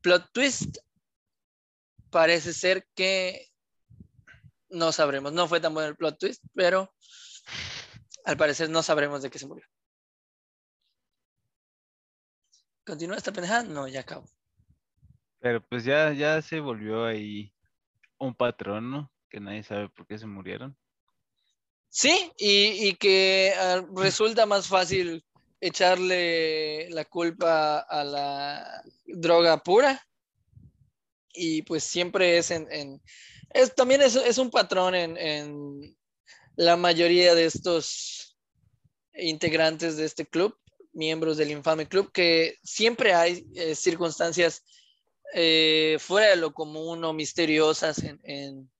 plot twist, parece ser que no sabremos. No fue tan bueno el plot twist, pero al parecer no sabremos de qué se murió. ¿Continúa esta pendejada? No, ya acabó. Pero pues ya, ya se volvió ahí un patrón, ¿no? Que nadie sabe por qué se murieron. Sí, y, que ah, resulta más fácil echarle la culpa a la droga pura. Y pues siempre es en... es, también es, es, un patrón en, la mayoría de estos integrantes de este club, miembros del infame club, que siempre hay eh, circunstancias eh, fuera de lo común o misteriosas en,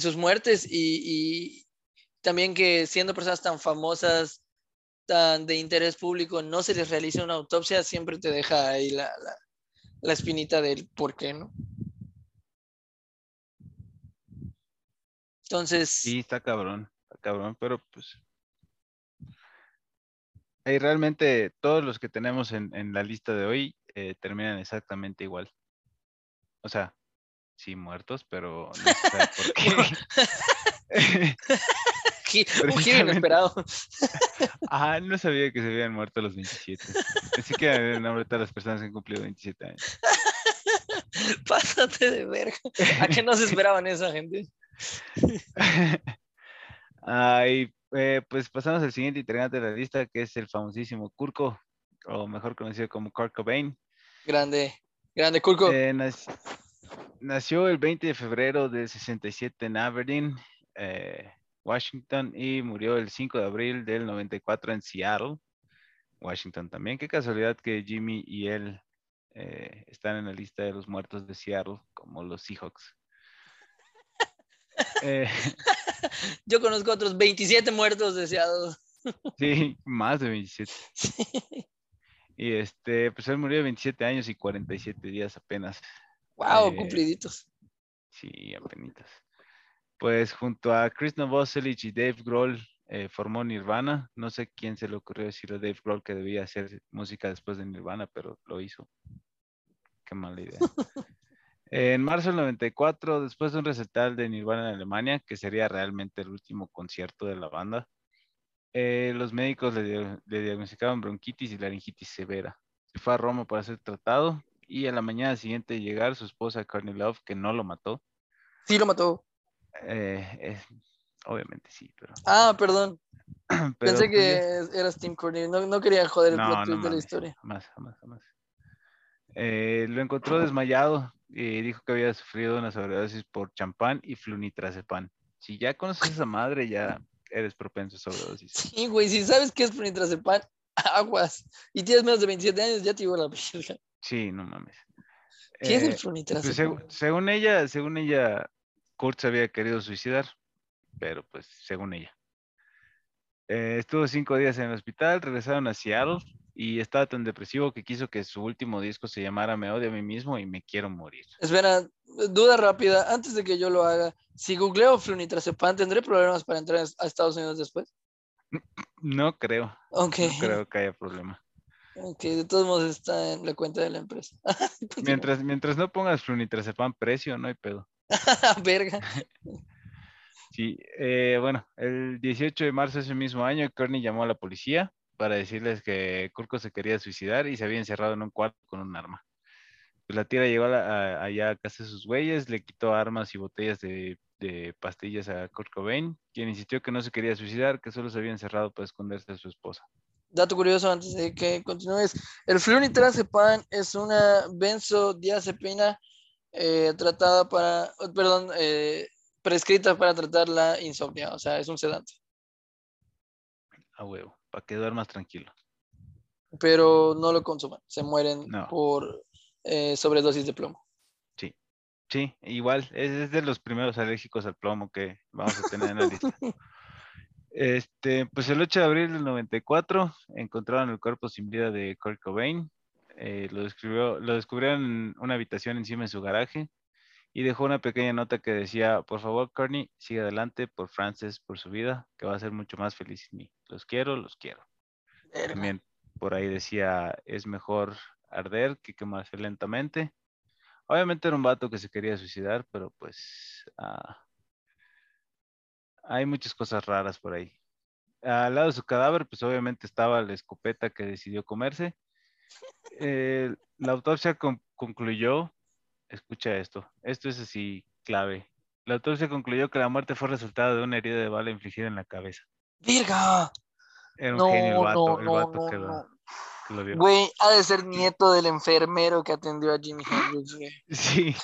sus muertes y, también que siendo personas tan famosas, tan de interés público, no se les realiza una autopsia, siempre te deja ahí la, la, la espinita del por qué, ¿no? Entonces. Sí, está cabrón, está cabrón, pero pues. Ahí realmente todos los que tenemos en, la lista de hoy eh, terminan exactamente igual. O sea, sí muertos, pero no sabe por <laughs> qué. <laughs> Un giro inesperado. <laughs> Ah, no sabía que se habían muerto a los 27. Así que de todas las personas que han cumplido 27 años. Pásate de verga. ¿A qué no se esperaban esa gente? <laughs> Ay, eh, pues pasamos al siguiente integrante de la lista, que es el famosísimo Kurko, o mejor conocido como Kurt Cobain. Grande, grande Kurko. Eh, nació el 20 de febrero del 67 en Aberdeen, eh, Washington, y murió el 5 de abril del 94 en Seattle, Washington también. Qué casualidad que Jimmy y él están en la lista de los muertos de Seattle, como los Seahawks. Eh, <laughs> Yo conozco otros 27 muertos deseados. <laughs> Sí, más de 27. <laughs> Y este, pues él murió de 27 años y 47 días apenas. Wow, eh, cumpliditos. Sí, apenas. Pues junto a Chris Novoselic y Dave Grohl eh, formó Nirvana. No sé quién se le ocurrió decirle a Dave Grohl que debía hacer música después de Nirvana, pero lo hizo. Qué mala idea. En marzo del 94, después de un recital de Nirvana en Alemania, que sería realmente el último concierto de la banda, eh, los médicos le, diagnosticaron bronquitis y laringitis severa. Se fue a Roma para ser tratado y a la mañana siguiente de llegar su esposa Courtney Love, que no lo mató. Sí, lo mató. Eh, obviamente sí, pero... Ah, perdón. <clears throat> Pensé pues que eras Tim Courtney. No, quería joder el plot de la historia. Jamás, jamás, jamás. Eh, lo encontró desmayado y dijo que había sufrido una sobredosis por champán y flunitrazepam. Si ya conoces a esa madre, ya eres propenso a sobredosis. <laughs> Sí, güey, si sabes qué es flunitrazepam, <laughs> aguas. Y tienes menos de 27 años, ya te digo la verga. Sí, no mames. ¿Qué es el eh, pues, flunitrazepam? según ella, según ella, Kurt se había querido suicidar, pero pues según ella. Eh, estuvo cinco días en el hospital, regresaron a Seattle y estaba tan depresivo que quiso que su último disco se llamara Me odio a mí mismo y me quiero morir. Espera, duda rápida, antes de que yo lo haga, si googleo flunitrazepam, ¿tendré problemas para entrar a Estados Unidos después? <clears throat> No creo. Okay. No creo que haya problema. Ok, de todos modos está en la cuenta de la empresa. <laughs> mientras, mientras no pongas flunitrazepam precio, no hay pedo. <laughs> Verga. <laughs> Sí, eh, bueno, el 18 de marzo de ese mismo año, Kearney llamó a la policía para decirles que Kurko se quería suicidar y se había encerrado en un cuarto con un arma. Pues la tía llegó allá a casa de sus güeyes, le quitó armas y botellas de, pastillas a Kurt Cobain, quien insistió que no se quería suicidar, que solo se había encerrado para esconderse de su esposa. Dato curioso antes de que continúes, el flunitrazepam es una benzodiazepina eh, tratada para, perdón, eh, prescrita para tratar la insomnia, o sea, es un sedante. A huevo, para que duermas tranquilo. Pero no lo consuman, se mueren por eh, sobredosis de plomo. Sí, sí, igual, es, de los primeros alérgicos al plomo que vamos a tener en la lista. <laughs> Este, pues el 8 de abril del 94 encontraron el cuerpo sin vida de Kurt Cobain. Eh, lo, describió, lo descubrieron en una habitación encima de su garaje y dejó una pequeña nota que decía, por favor, Courtney, sigue adelante por Frances, por su vida, que va a ser mucho más feliz en mí. Los quiero, los quiero. También por ahí decía, es mejor arder que quemarse lentamente. Obviamente era un vato que se quería suicidar, pero pues ah, hay muchas cosas raras por ahí. Al lado de su cadáver, pues obviamente estaba la escopeta que decidió comerse. <laughs> la autopsia concluyó escucha esto, esto es así clave. La autopsia concluyó que la muerte fue resultado de una herida de bala infligida en la cabeza. ¡Virga! Era un genio el vato, el vato que, lo, dio. Güey, ha de ser nieto del enfermero que atendió a Jimmy Hendrix, güey. <laughs> Sí,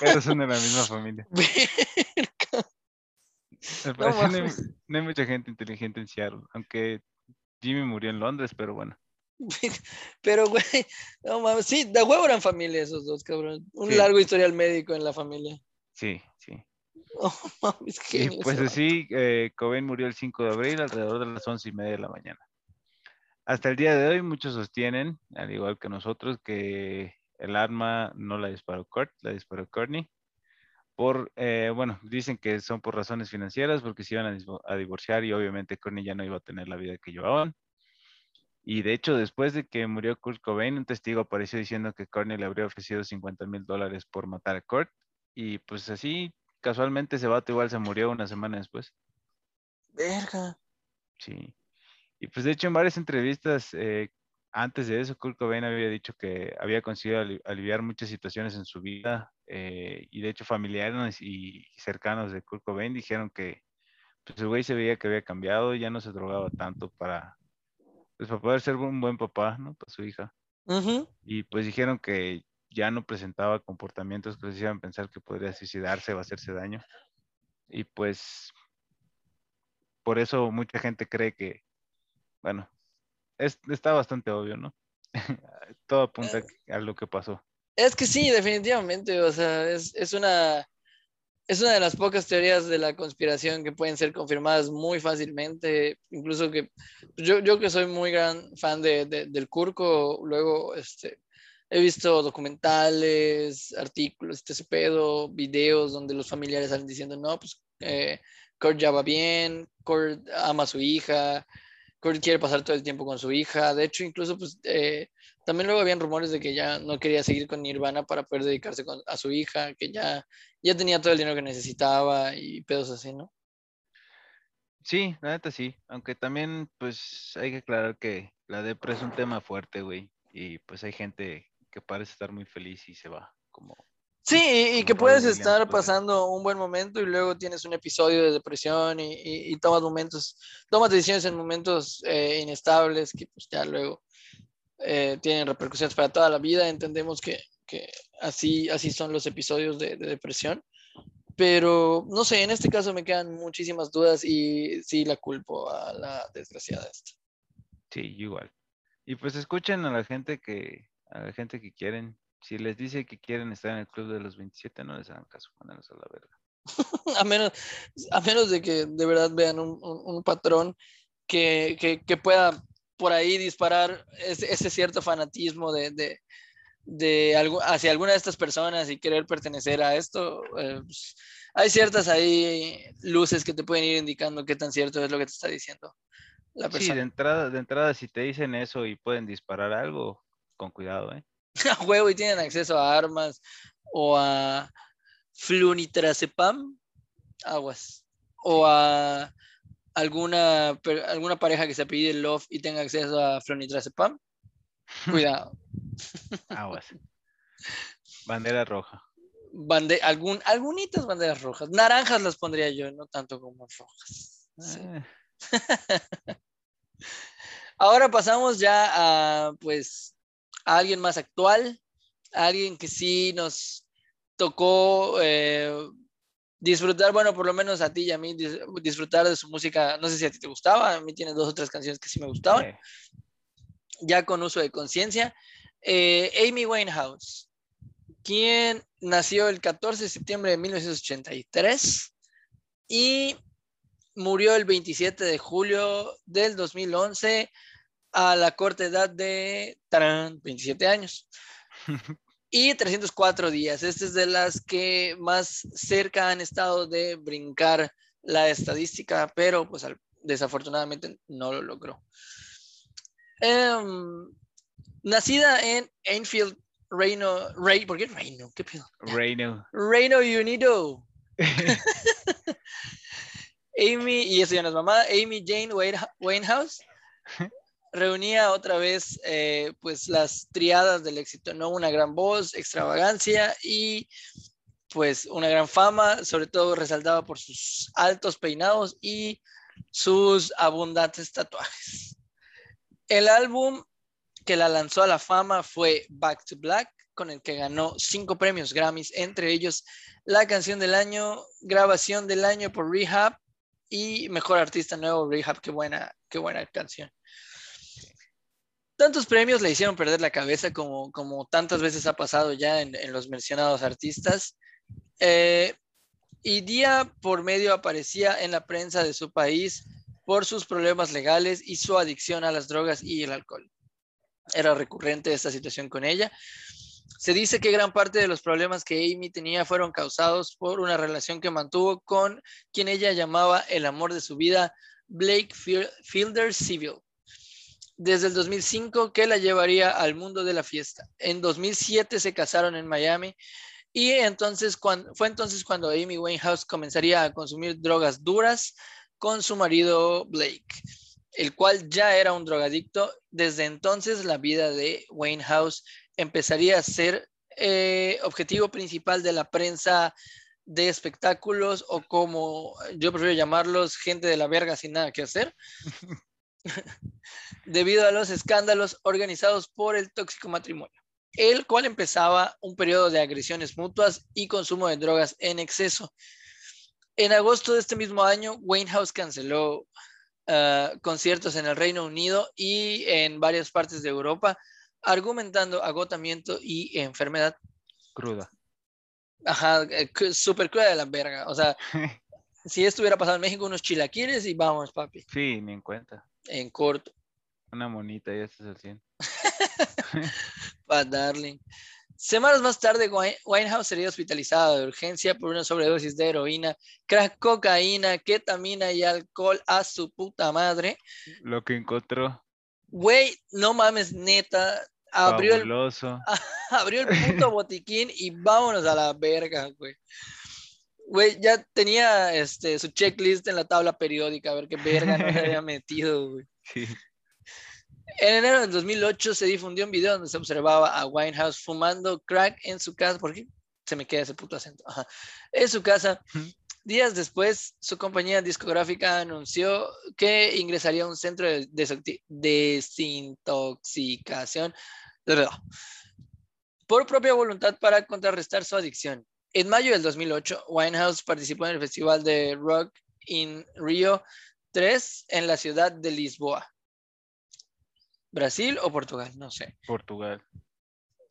pero son de la misma familia. <laughs> Me parece no, no hay mucha gente inteligente en Seattle, aunque Jimmy murió en Londres, pero bueno. <laughs> Pero, güey, no mames, sí, de huevo eran familia esos dos, cabrón. Un largo historial médico en la familia. Sí, sí. <laughs> pues así, eh, Cobain murió el 5 de abril alrededor de las once y media de la mañana. Hasta el día de hoy, muchos sostienen, al igual que nosotros, que el arma no la disparó Kurt, la disparó Courtney. Por, eh, bueno, dicen que son por razones financieras, porque se iban a, a divorciar y obviamente Courtney ya no iba a tener la vida que llevaban. Y de hecho, después de que murió Kurt Cobain, un testigo apareció diciendo que Courtney le habría ofrecido 50 mil dólares por matar a Kurt. Y pues así, casualmente, ese vato igual se murió una semana después. Verga. Sí. Y pues de hecho, en varias entrevistas eh, antes de eso, Kurt Cobain había dicho que había conseguido aliviar muchas situaciones en su vida. Eh, y de hecho, familiares y cercanos de Kurt Cobain dijeron que pues el güey se veía que había cambiado, ya no se drogaba tanto para pues para poder ser un buen papá, ¿no? Para su hija. Y pues dijeron que ya no presentaba comportamientos que les hicieran pensar que podría suicidarse o hacerse daño. Y pues por eso mucha gente cree que, bueno, está bastante obvio, ¿no? <laughs> Todo apunta eh. a lo que pasó. Es que sí, definitivamente, o sea, es, es una es una de las pocas teorías de la conspiración que pueden ser confirmadas muy fácilmente, incluso que yo, yo que soy muy gran fan de, del Curco, luego este, he visto documentales, artículos, este pedo, videos donde los familiares salen diciendo, no, pues eh, Kurt ya va bien, Kurt ama a su hija, Kurt quiere pasar todo el tiempo con su hija, de hecho incluso pues eh, también luego habían rumores de que ya no quería seguir con Nirvana para poder dedicarse a su hija, que ya, ya tenía todo el dinero que necesitaba y pedos así, ¿no? Sí, la neta sí, aunque también pues hay que aclarar que la depresión es un tema fuerte, güey, y pues hay gente que parece estar muy feliz y se va como... Sí, y, que puedes estar pasando un buen momento y luego tienes un episodio de depresión y, tomas momentos, tomas decisiones en momentos eh, inestables que pues ya luego eh, tienen repercusiones para toda la vida. Entendemos que, así, así son los episodios de, depresión. Pero no sé, en este caso me quedan muchísimas dudas y sí la culpo a la desgraciada esta. Sí, igual. Y pues escuchen a la gente que, a la gente que quieren. Si les dice que quieren estar en el club de los 27, no les hagan caso, mándalos a la verga. <laughs> a, menos, a menos de que de verdad vean un, patrón que, que, que, pueda por ahí disparar ese, cierto fanatismo de, de, algo, hacia alguna de estas personas y querer pertenecer a esto, eh, pues, hay ciertas ahí luces que te pueden ir indicando qué tan cierto es lo que te está diciendo la persona. Sí, de entrada, de entrada, si te dicen eso y pueden disparar algo, con cuidado, ¿eh? <laughs> a huevo y tienen acceso a armas o a flunitrazepam, aguas. O a alguna, alguna pareja que se apellide Love y tenga acceso a flonitrazepam, <laughs> cuidado. Aguas. Bandera roja. Bande algún, algunitas banderas rojas. Naranjas las pondría yo, no tanto como rojas. Eh, <laughs> Ahora pasamos ya a, pues, a alguien más actual, a alguien que sí nos tocó eh, disfrutar, bueno, por lo menos a ti y a mí, dis- disfrutar de su música. No sé si a ti te gustaba, a mí tiene dos o tres canciones que sí me gustaban, ya con uso de conciencia. Eh, Amy Winehouse, quien nació el 14 de septiembre de 1983 y murió el 27 de julio del 2011 a la corta edad de tarán, 27 años <laughs> y 304 días. Esta es de las que más cerca han estado de brincar la estadística, pero pues desafortunadamente no lo logró. Em, nacida en Enfield, Reino, Rey, ¿por qué Reino? ¿Qué pedo? Reino. Reino Unido. <laughs> Amy, y eso ya no es mamá, Amy Jane Wayne- Winehouse <laughs> reunía otra vez eh, pues las triadas del éxito, ¿no? Una gran voz, extravagancia y pues una gran fama, sobre todo resaltaba por sus altos peinados y sus abundantes tatuajes. El álbum que la lanzó a la fama fue Back to Black, con el que ganó cinco premios Grammys, entre ellos la canción del año, grabación del año por Rehab y mejor artista nuevo Rehab, qué buena, qué buena canción. Tantos premios le hicieron perder la cabeza como, tantas veces ha pasado ya en, los mencionados artistas. Eh, y día por medio aparecía en la prensa de su país por sus problemas legales y su adicción a las drogas y el alcohol. Era recurrente esta situación con ella. Se dice que gran parte de los problemas que Amy tenía fueron causados por una relación que mantuvo con quien ella llamaba el amor de su vida, Blake Fiel- Fielder Civil. Desde el 2005 que la llevaría al mundo de la fiesta. En 2007 se casaron en Miami y entonces cuando, fue entonces cuando Amy Winehouse comenzaría a consumir drogas duras con su marido Blake, el cual ya era un drogadicto. Desde entonces la vida de Winehouse empezaría a ser eh, objetivo principal de la prensa de espectáculos o como yo prefiero llamarlos, gente de la verga sin nada que hacer, <laughs> <laughs> debido a los escándalos organizados por el tóxico matrimonio, el cual empezaba un periodo de agresiones mutuas y consumo de drogas en exceso. En agosto de este mismo año, Winehouse canceló uh, conciertos en el Reino Unido y en varias partes de Europa, argumentando agotamiento y enfermedad. Cruda. Ajá, eh, súper cruda de la verga. O sea, <laughs> si esto hubiera pasado en México, unos chilaquiles y vamos, papi, Sí, en cuenta. En corto, Una monita y este es el 100. <laughs> pa' darling. Semanas más tarde, Wine- Winehouse sería hospitalizada de urgencia por una sobredosis de heroína, crack, cocaína, ketamina y alcohol a su puta madre. Lo que encontró. Güey, no mames, neta, abrió el, <laughs> abrió el puto botiquín y vámonos a la verga, güey. Güey, ya tenía este, su checklist en la tabla periódica, a ver qué verga no se había <laughs> metido, güey. Sí. En enero del 2008 se difundió un video donde se observaba a Winehouse fumando crack en su casa. ¿Por qué se me queda ese puto acento? Ajá. En su casa. Días después, su compañía discográfica anunció que ingresaría a un centro de desintoxicación por propia voluntad para contrarrestar su adicción. En mayo del 2008, Winehouse participó en el Festival de Rock in Rio 3 en la ciudad de Lisboa. ¿Brasil o Portugal? No sé. Portugal.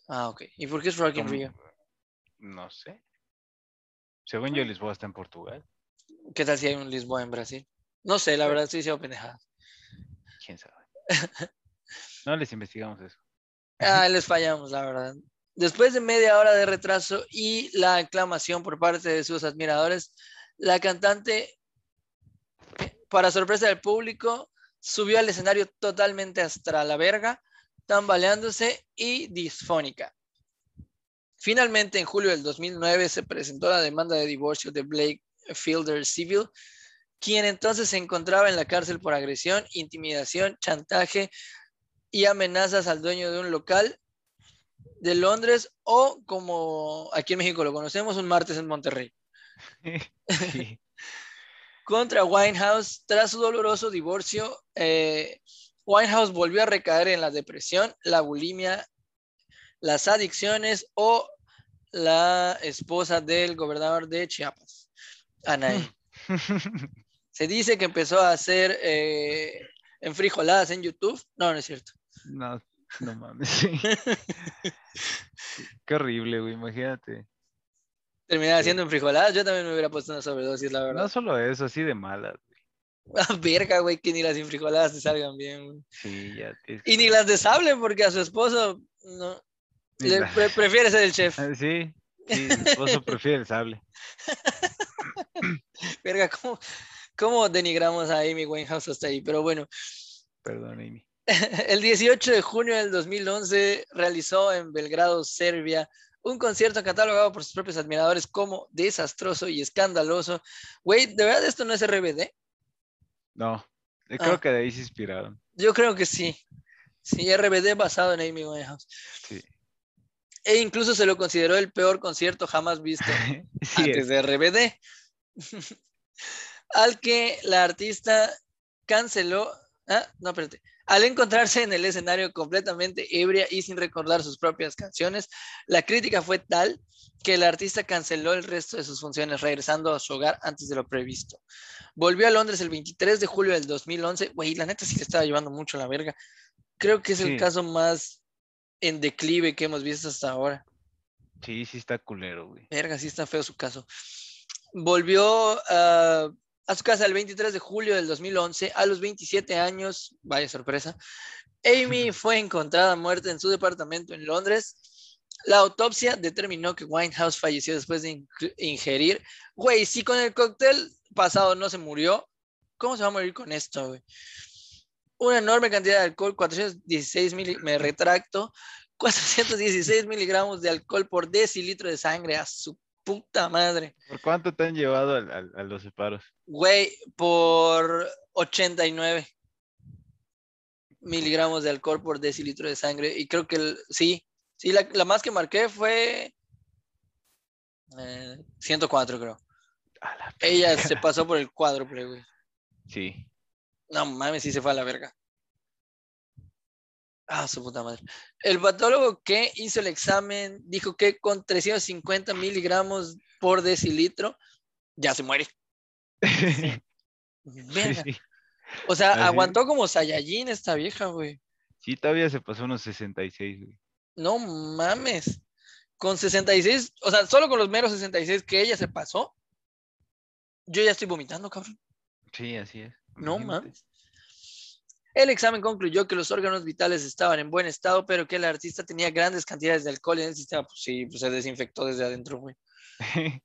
Ah, ok. ¿Y por qué es Rock in Rio? No sé. Según yo, Lisboa está en Portugal. ¿Qué tal si hay un Lisboa en Brasil? No sé, la verdad estoy diciendo pendejadas. ¿Quién sabe? No les investigamos eso. Ah, les fallamos, la verdad. Después de media hora de retraso y la aclamación por parte de sus admiradores, la cantante, eh, para sorpresa del público, subió al escenario totalmente hasta la verga, tambaleándose y disfónica. Finalmente, en julio del 2009, se presentó la demanda de divorcio de Blake Fielder Civil, quien entonces se encontraba en la cárcel por agresión, intimidación, chantaje y amenazas al dueño de un local de Londres o como aquí en México lo conocemos, un martes en Monterrey. <laughs> <laughs> Contra Winehouse, tras su doloroso divorcio, eh, Winehouse volvió a recaer en la depresión, la bulimia, las adicciones o la esposa del gobernador de Chiapas, Anaí. <laughs> Se dice que empezó a hacer eh, enfrijoladas en YouTube. No, no es cierto. No, no mames. <laughs> Qué horrible, güey, imagínate. Terminar haciendo enfrijoladas, yo también me hubiera puesto una sobredosis, la verdad. No solo eso, así de malas. <laughs> Ah, verga, güey, que ni las enfrijoladas te salgan bien, güey. Sí, ya. Y ni las de sable, porque a su esposo no. Le prefiere ser el chef. <laughs> Sí, sí, su esposo prefiere el sable. verga, ¿cómo, ¿cómo denigramos a Amy Winehouse hasta ahí? Pero bueno. Perdón, Amy. <laughs> El 18 de junio del 2011 realizó en Belgrado, Serbia, un concierto catalogado por sus propios admiradores como desastroso y escandaloso. Güey, ¿de verdad esto no es RBD? No, creo ah. que de ahí se inspiraron. Yo creo que sí. Sí, RBD basado en Amy Winehouse. Sí. E incluso se lo consideró el peor concierto jamás visto <laughs> antes de RBD. <laughs> Al que la artista canceló. Ah, no, espérate. Al encontrarse en el escenario completamente ebria y sin recordar sus propias canciones, la crítica fue tal que el artista canceló el resto de sus funciones, regresando a su hogar antes de lo previsto. Volvió a Londres el 23 de julio del 2011. Güey, la neta sí le estaba llevando mucho la verga. Creo que es el caso más en declive que hemos visto hasta ahora. Sí, sí está culero, güey. Verga, sí está feo su caso. Volvió a a su casa el 23 de julio del 2011, a los 27 años, vaya sorpresa, Amy <laughs> fue encontrada muerta en su departamento en Londres. La autopsia determinó que Winehouse falleció después de ingerir. Güey, si con el cóctel pasado no se murió, ¿cómo se va a morir con esto, güey? Una enorme cantidad de alcohol, 416 mil, me retracto, 416 miligramos de alcohol por decilitro de sangre a su puta madre. ¿Por cuánto te han llevado a, los separos? Güey, por 89 miligramos de alcohol por decilitro de sangre. Y creo que sí, sí, la, más que marqué fue 104, eh, creo. Ella se pasó por el cuádruple, güey. Sí. No mames, sí se fue a la verga. Ah, su puta madre. El patólogo que hizo el examen dijo que con 350 miligramos por decilitro ya se muere. <laughs> O sea, aguantó como Saiyajin esta vieja, güey. Sí, todavía se pasó unos 66, güey. No mames. Con 66, o sea, solo con los meros 66 que ella se pasó, yo ya estoy vomitando, cabrón. Sí, así es. No mames. El examen concluyó que los órganos vitales estaban en buen estado, pero que el artista tenía grandes cantidades de alcohol en el sistema. Pues sí, pues se desinfectó desde adentro, güey. <laughs>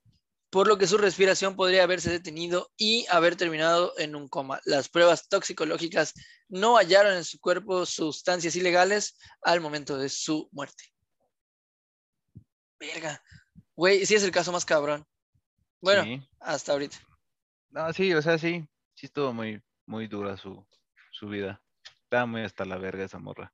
Por lo que su respiración podría haberse detenido y haber terminado en un coma. Las pruebas toxicológicas no hallaron en su cuerpo sustancias ilegales al momento de su muerte. Verga. Güey, sí es el caso más cabrón. Bueno, hasta ahorita. No, sí, o sea, sí. Sí estuvo muy, muy dura su, su vida. Estaba muy hasta la verga esa morra.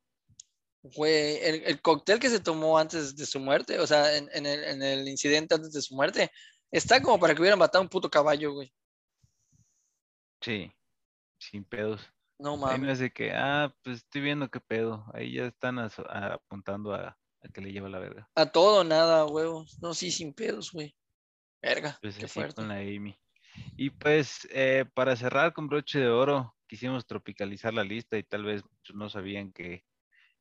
Güey, el, cóctel que se tomó antes de su muerte, o sea, en, el, incidente antes de su muerte, está como para que hubieran matado un puto caballo, güey. Sí, sin pedos. No mames. es de que, ah, pues estoy viendo qué pedo. Ahí ya están apuntando a, que le lleva la verga. A todo, nada, huevos. No, sí, sin pedos, güey. Verga. Pues qué fuerte. con la Amy. Y pues, eh, para cerrar con broche de oro, quisimos tropicalizar la lista y tal vez no sabían que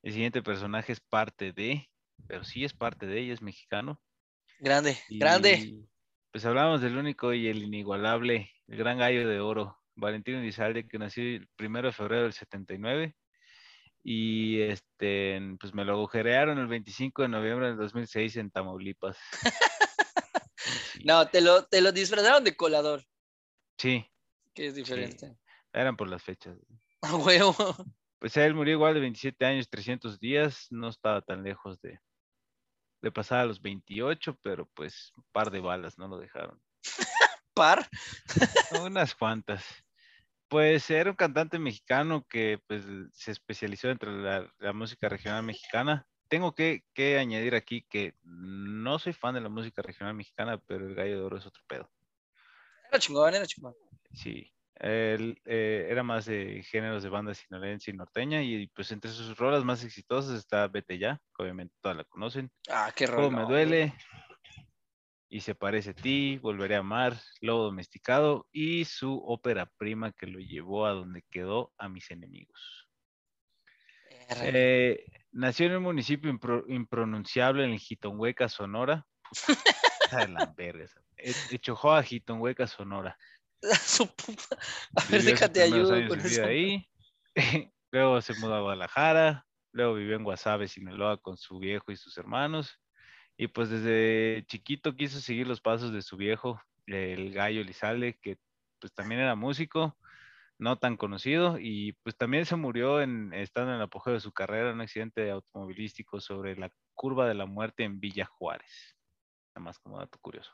el siguiente personaje es parte de, pero sí es parte de ella, es mexicano. Grande, grande. Pues hablamos del único y el inigualable, el gran gallo de oro, Valentino Elizalde, que nació el primero de febrero del 79 y este, pues me lo agujerearon el 25 de noviembre del 2006 en Tamaulipas. <laughs> No, te lo, te lo disfrazaron de colador. Sí. Que es diferente. Eran por las fechas. <laughs> A huevo. Pues él murió igual de 27 años, 300 días. No estaba tan lejos de, de pasar a los 28, pero pues un par de balas no lo dejaron. <laughs> par? <laughs> Unas cuantas. Pues era un cantante mexicano que pues, se especializó entre la, la música regional mexicana. Tengo que, que, añadir aquí que no soy fan de la música regional mexicana, pero el Gallo de Oro es otro pedo. Era chingón, era chingón. Sí, él eh, era más de géneros de banda sinaloense y norteña y pues entre sus rolas más exitosas está Vete Ya, que obviamente todas la conocen. Ah, qué rollo. me duele y se parece a ti, volveré a amar, Lobo domesticado y su ópera prima que lo llevó a donde quedó a mis enemigos. Eh, nació en un municipio impro- impronunciable en Jitonhueca, Sonora. <laughs> Puta de la verga esa. Echojoa, Jitonhueca, Sonora. Su puta. A ver, Vivió déjate ayudo con eso. ahí. <laughs> luego se mudó a Guadalajara. Luego vivió en Guasave, Sinaloa, con su viejo y sus hermanos. Y pues desde chiquito quiso seguir los pasos de su viejo, el gallo Lizalde, que pues también era músico, no tan conocido, y pues también se murió en, estando en el apogeo de su carrera en un accidente automovilístico sobre la curva de la muerte en Villa Juárez. Nada más como dato curioso.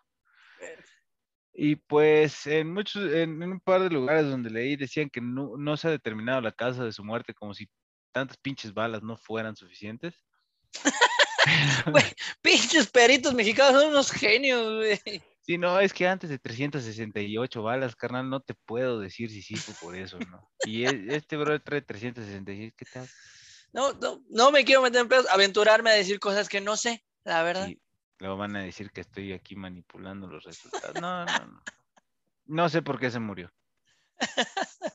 Y pues en muchos, en, un par de lugares donde leí decían que no, no se ha determinado la causa de su muerte como si tantas pinches balas no fueran suficientes. <laughs> Güey, <laughs> pinches peritos mexicanos son unos genios, güey. Sí, no, es que antes de 368 balas, carnal, no te puedo decir si sí fue por eso, ¿no? Y e- este bro trae 366, ¿qué tal? No, no, no me quiero meter en pedos, aventurarme a decir cosas que no sé, la verdad. Y luego van a decir que estoy aquí manipulando los resultados. No, no, no. No sé por qué se murió.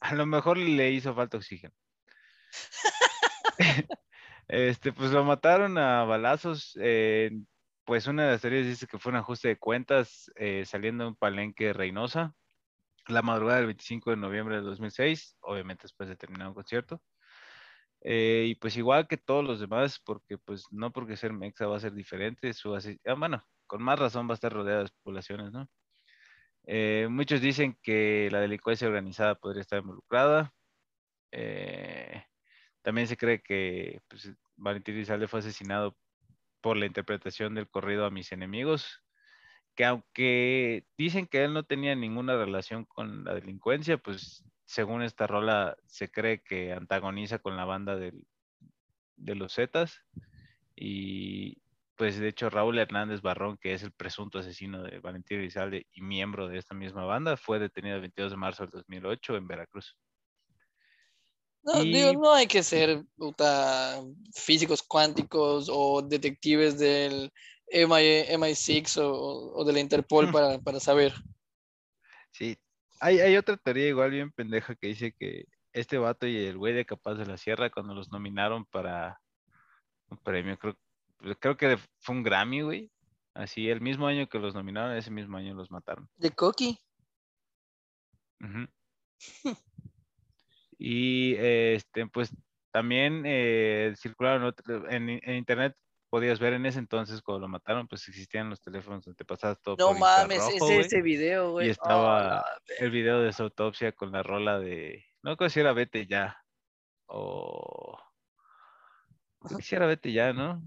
A lo mejor le hizo falta oxígeno. <laughs> Este, pues lo mataron a balazos. eh, pues una de las teorías dice que fue un ajuste de cuentas eh, saliendo de un palenque Reynosa la madrugada del 25 de noviembre de 2006, obviamente después de terminar un concierto. Eh, y pues igual que todos los demás, porque pues no porque ser mexa va a ser diferente, su ah, bueno, con más razón va a estar rodeada de poblaciones, ¿no? Eh, muchos dicen que la delincuencia organizada podría estar involucrada. Eh, también se cree que pues, Valentín Elizalde fue asesinado por la interpretación del corrido a mis enemigos, que aunque dicen que él no tenía ninguna relación con la delincuencia, pues según esta rola se cree que antagoniza con la banda del- de los Zetas y pues de hecho Raúl Hernández Barrón, que es el presunto asesino de Valentín Elizalde y miembro de esta misma banda, fue detenido el 22 de marzo del 2008 en Veracruz. No, Y- digo, no hay que ser puta, físicos cuánticos o detectives del MI, MI6 o, o de la Interpol <laughs> para, para saber. Sí, hay, hay otra teoría igual bien pendeja que dice que este vato y el güey de Capaz de la Sierra, cuando los nominaron para un premio, creo, creo que fue un Grammy, güey. Así, el mismo año que los nominaron, ese mismo año los mataron. De Coqui. Y este, pues también eh, circularon en internet, podías ver en ese entonces cuando lo mataron, pues existían los teléfonos donde te pasabas todo No por mames, infrarrojo, es ese video, güey. Y estaba Oh, la el video de su autopsia con la rola de. No creo si era Vete ya. O. Creo que sí era Vete ya, ¿no?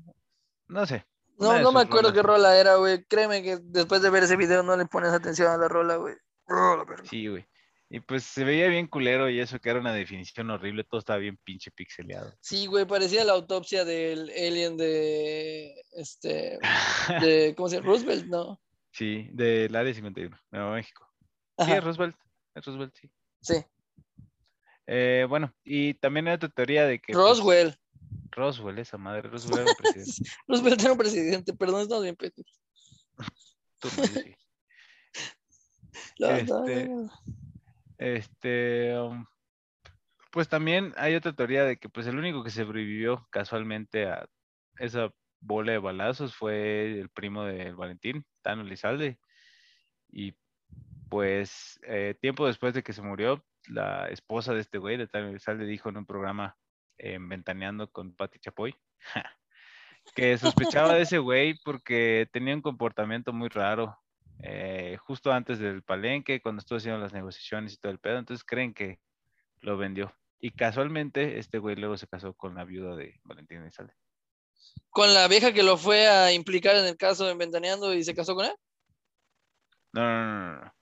No sé. No, no me acuerdo qué rola era, güey. Créeme que después de ver ese video no le pones atención a la rola, güey. Oh. Sí, güey. Y pues se veía bien culero y eso que era una definición horrible, todo estaba bien pinche pixeleado. Sí, güey, parecía la autopsia del alien de este de ¿cómo se llama? Roosevelt, ¿no? sí, del área 51, Nuevo México. Sí, es Roosevelt. Es Roosevelt, sí. sí. Eh, bueno, y también hay otra teoría de que. pues, Roswell. Roswell, esa madre. Roswell era un <laughs> presidente. Roosevelt era un presidente, perdón, estamos bien. <laughs> Tú no, Este, no, no. Este, um, pues también hay otra teoría de que pues el único que sobrevivió casualmente a esa bola de balazos fue el primo de Valentín, Tano Lizalde. Y pues eh, tiempo después de que se murió, la esposa de este güey, de Tano Lizalde, dijo en un programa eh, Ventaneando con Patti Chapoy, <laughs> que sospechaba de ese güey porque tenía un comportamiento muy raro eh, justo antes del palenque, cuando estuvo haciendo las negociaciones y todo el pedo, entonces creen que lo vendió. Y casualmente este güey luego se casó con la viuda de Valentín Elizalde. Con la vieja que lo fue a implicar en el caso de Ventaneando y se casó con él. No, no, no, no.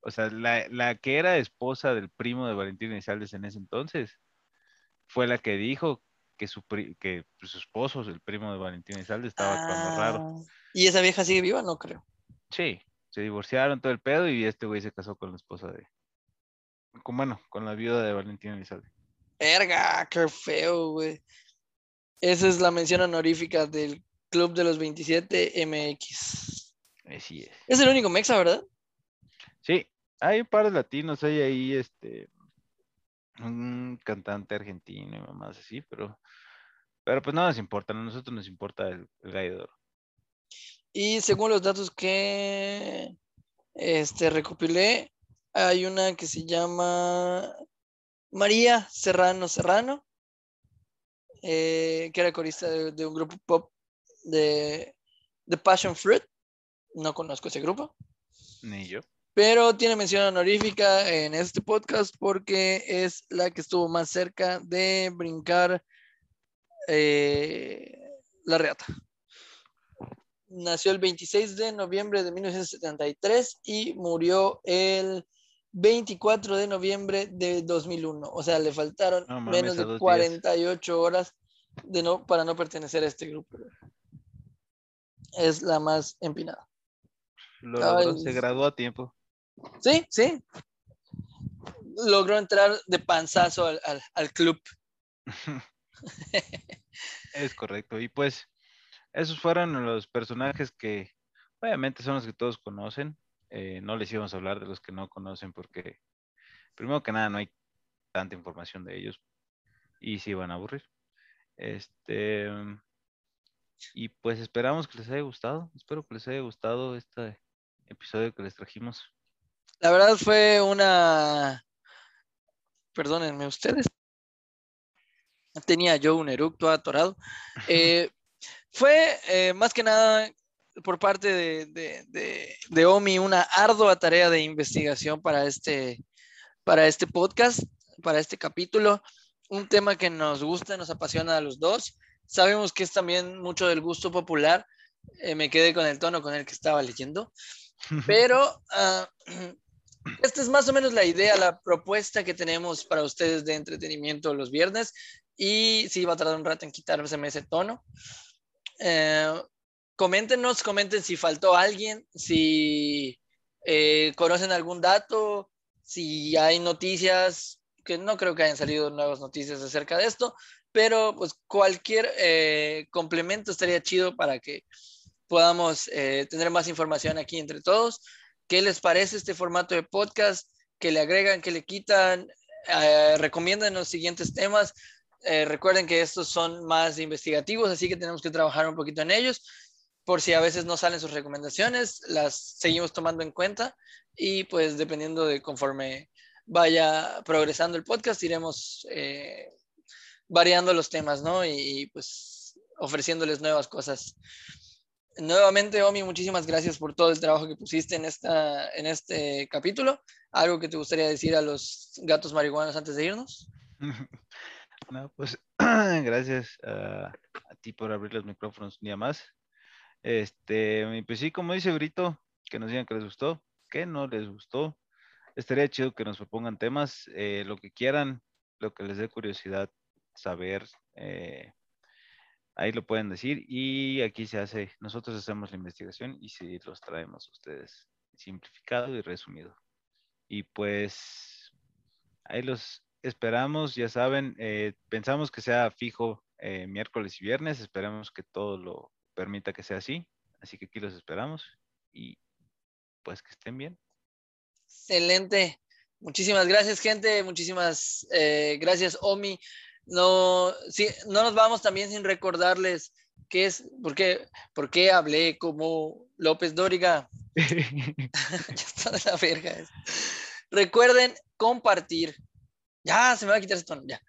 O sea, la, la que era esposa del primo de Valentín Elizalde en ese entonces fue la que dijo que su, que su esposo, el primo de Valentín Elizalde, estaba actuando raro. Ah, ¿Y esa vieja sigue viva? No creo. Sí, se divorciaron todo el pedo y este güey se casó con la esposa de. Con, bueno, con la viuda de Valentín Elizalde. Verga, qué feo, güey. Esa es la mención honorífica del Club de los 27 MX. Así es. Es el único mexa, ¿verdad? Sí, hay un par de latinos, hay ahí este un cantante argentino y mamás así, pero pero pues no nos importa, a nosotros nos importa el, el Y según los datos que este recopilé, hay una que se llama María Serrano Serrano, eh, que era corista de, un grupo pop de, de Passion Fruit. No conozco ese grupo. Ni yo. Pero tiene mención honorífica en este podcast porque es la que estuvo más cerca de brincar eh, la reata. Nació el 26 de noviembre de 1973 y murió el 24 de noviembre de 2001. O sea, le faltaron menos de 48 horas de no, para no pertenecer a este grupo. Es la más empinada. se graduó a tiempo. Sí, sí. Logró entrar de panzazo al, club. <laughs> es correcto. Y pues, esos fueron los personajes que obviamente son los que todos conocen. Eh, no les íbamos a hablar de los que no conocen porque, primero que nada, no hay tanta información de ellos y se iban a aburrir. Este, y pues esperamos que les haya gustado. Espero que les haya gustado este episodio que les trajimos. La verdad fue una. Perdónenme ustedes. Tenía yo un eructo atorado. <laughs> Eh, fue eh, más que nada por parte de, OMI una ardua tarea de investigación para este, para este podcast, para este capítulo. Un tema que nos gusta, nos apasiona a los dos. Sabemos que es también mucho del gusto popular. Eh, me quedé con el tono con el que estaba leyendo. Pero ah, <clears throat> esta es más o menos la idea, la propuesta que tenemos para ustedes de entretenimiento los viernes. Y sí, va a tardar un rato en quitárseme ese tono. Eh, coméntenos, comenten si faltó alguien, si eh, conocen algún dato, si hay noticias, que no creo que hayan salido nuevas noticias acerca de esto, pero pues cualquier eh, complemento estaría chido para que podamos tener más información aquí entre todos. ¿Qué les parece este formato de podcast? ¿Qué le agregan? ¿Qué le quitan? Eh, recomiendan los siguientes temas. Eh, recuerden que estos son más investigativos, así que tenemos que trabajar un poquito en ellos. Por si a veces no salen sus recomendaciones, las seguimos tomando en cuenta y pues dependiendo de conforme vaya progresando el podcast, iremos eh, variando los temas, ¿no? y pues ofreciéndoles nuevas cosas. Nuevamente, Omi, muchísimas gracias por todo el trabajo que pusiste en, esta, en este capítulo. ¿Algo que te gustaría decir a los gatos marihuanos antes de irnos? <laughs> No, pues <clears throat> gracias a, ti por abrir los micrófonos un día más. Este, pues sí, como dice Brito, que nos digan que les gustó, que no les gustó. Estaría chido que nos propongan temas, eh, lo que quieran, lo que les dé curiosidad saber. Eh, Ahí lo pueden decir y aquí se hace, nosotros hacemos la investigación y si los traemos a ustedes simplificado y resumido. Y pues ahí los esperamos, ya saben, eh, pensamos que sea fijo eh, miércoles y viernes, esperamos que todo lo permita que sea así, así que aquí los esperamos y pues que estén bien. Excelente. Muchísimas gracias, gente. Muchísimas eh, gracias, Omi no, sí, no nos vamos también sin recordarles qué es, por qué, por qué hablé como López Dóriga. <laughs> <laughs> ya está de la verga. Recuerden compartir. Ya, se me va a quitar esto. Ya.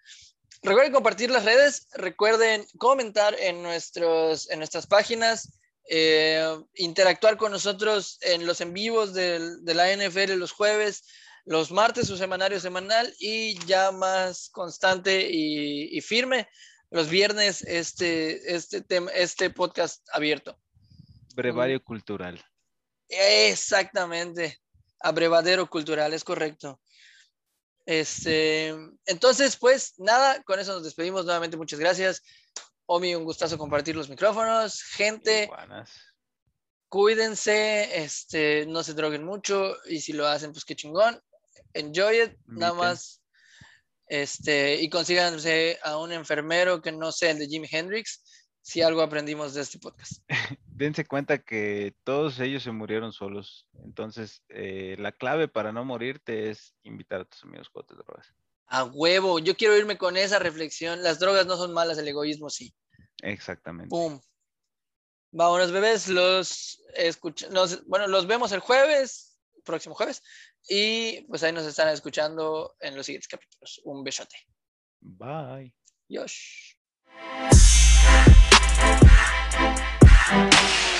Recuerden compartir las redes, recuerden comentar en, nuestros, en nuestras páginas, eh, interactuar con nosotros en los en vivos de, de la NFL los jueves, los martes su semanario semanal y ya más constante y, firme los viernes este, este, tema, este podcast abierto. Brevario cultural. Exactamente. Abrevadero cultural, es correcto. Este, entonces, pues nada, con eso nos despedimos nuevamente. Muchas gracias. Omi, un gustazo compartir los micrófonos. Gente, cuídense, este, no se droguen mucho y si lo hacen, pues qué chingón. Enjoy it, nada más. Este, y consíganse a un enfermero que no sea el de Jimi Hendrix, si algo aprendimos de este podcast. <laughs> Dense cuenta que todos ellos se murieron solos. Entonces, eh, la clave para no morirte es invitar a tus amigos con drogas. A huevo, yo quiero irme con esa reflexión. Las drogas no son malas, el egoísmo sí. Exactamente. Pum. Vámonos, bebés. Los escuchamos, bueno, los vemos el jueves, próximo jueves. Y pues ahí nos están escuchando en los siguientes capítulos. Un besote. Bye. Yosh. Thank you.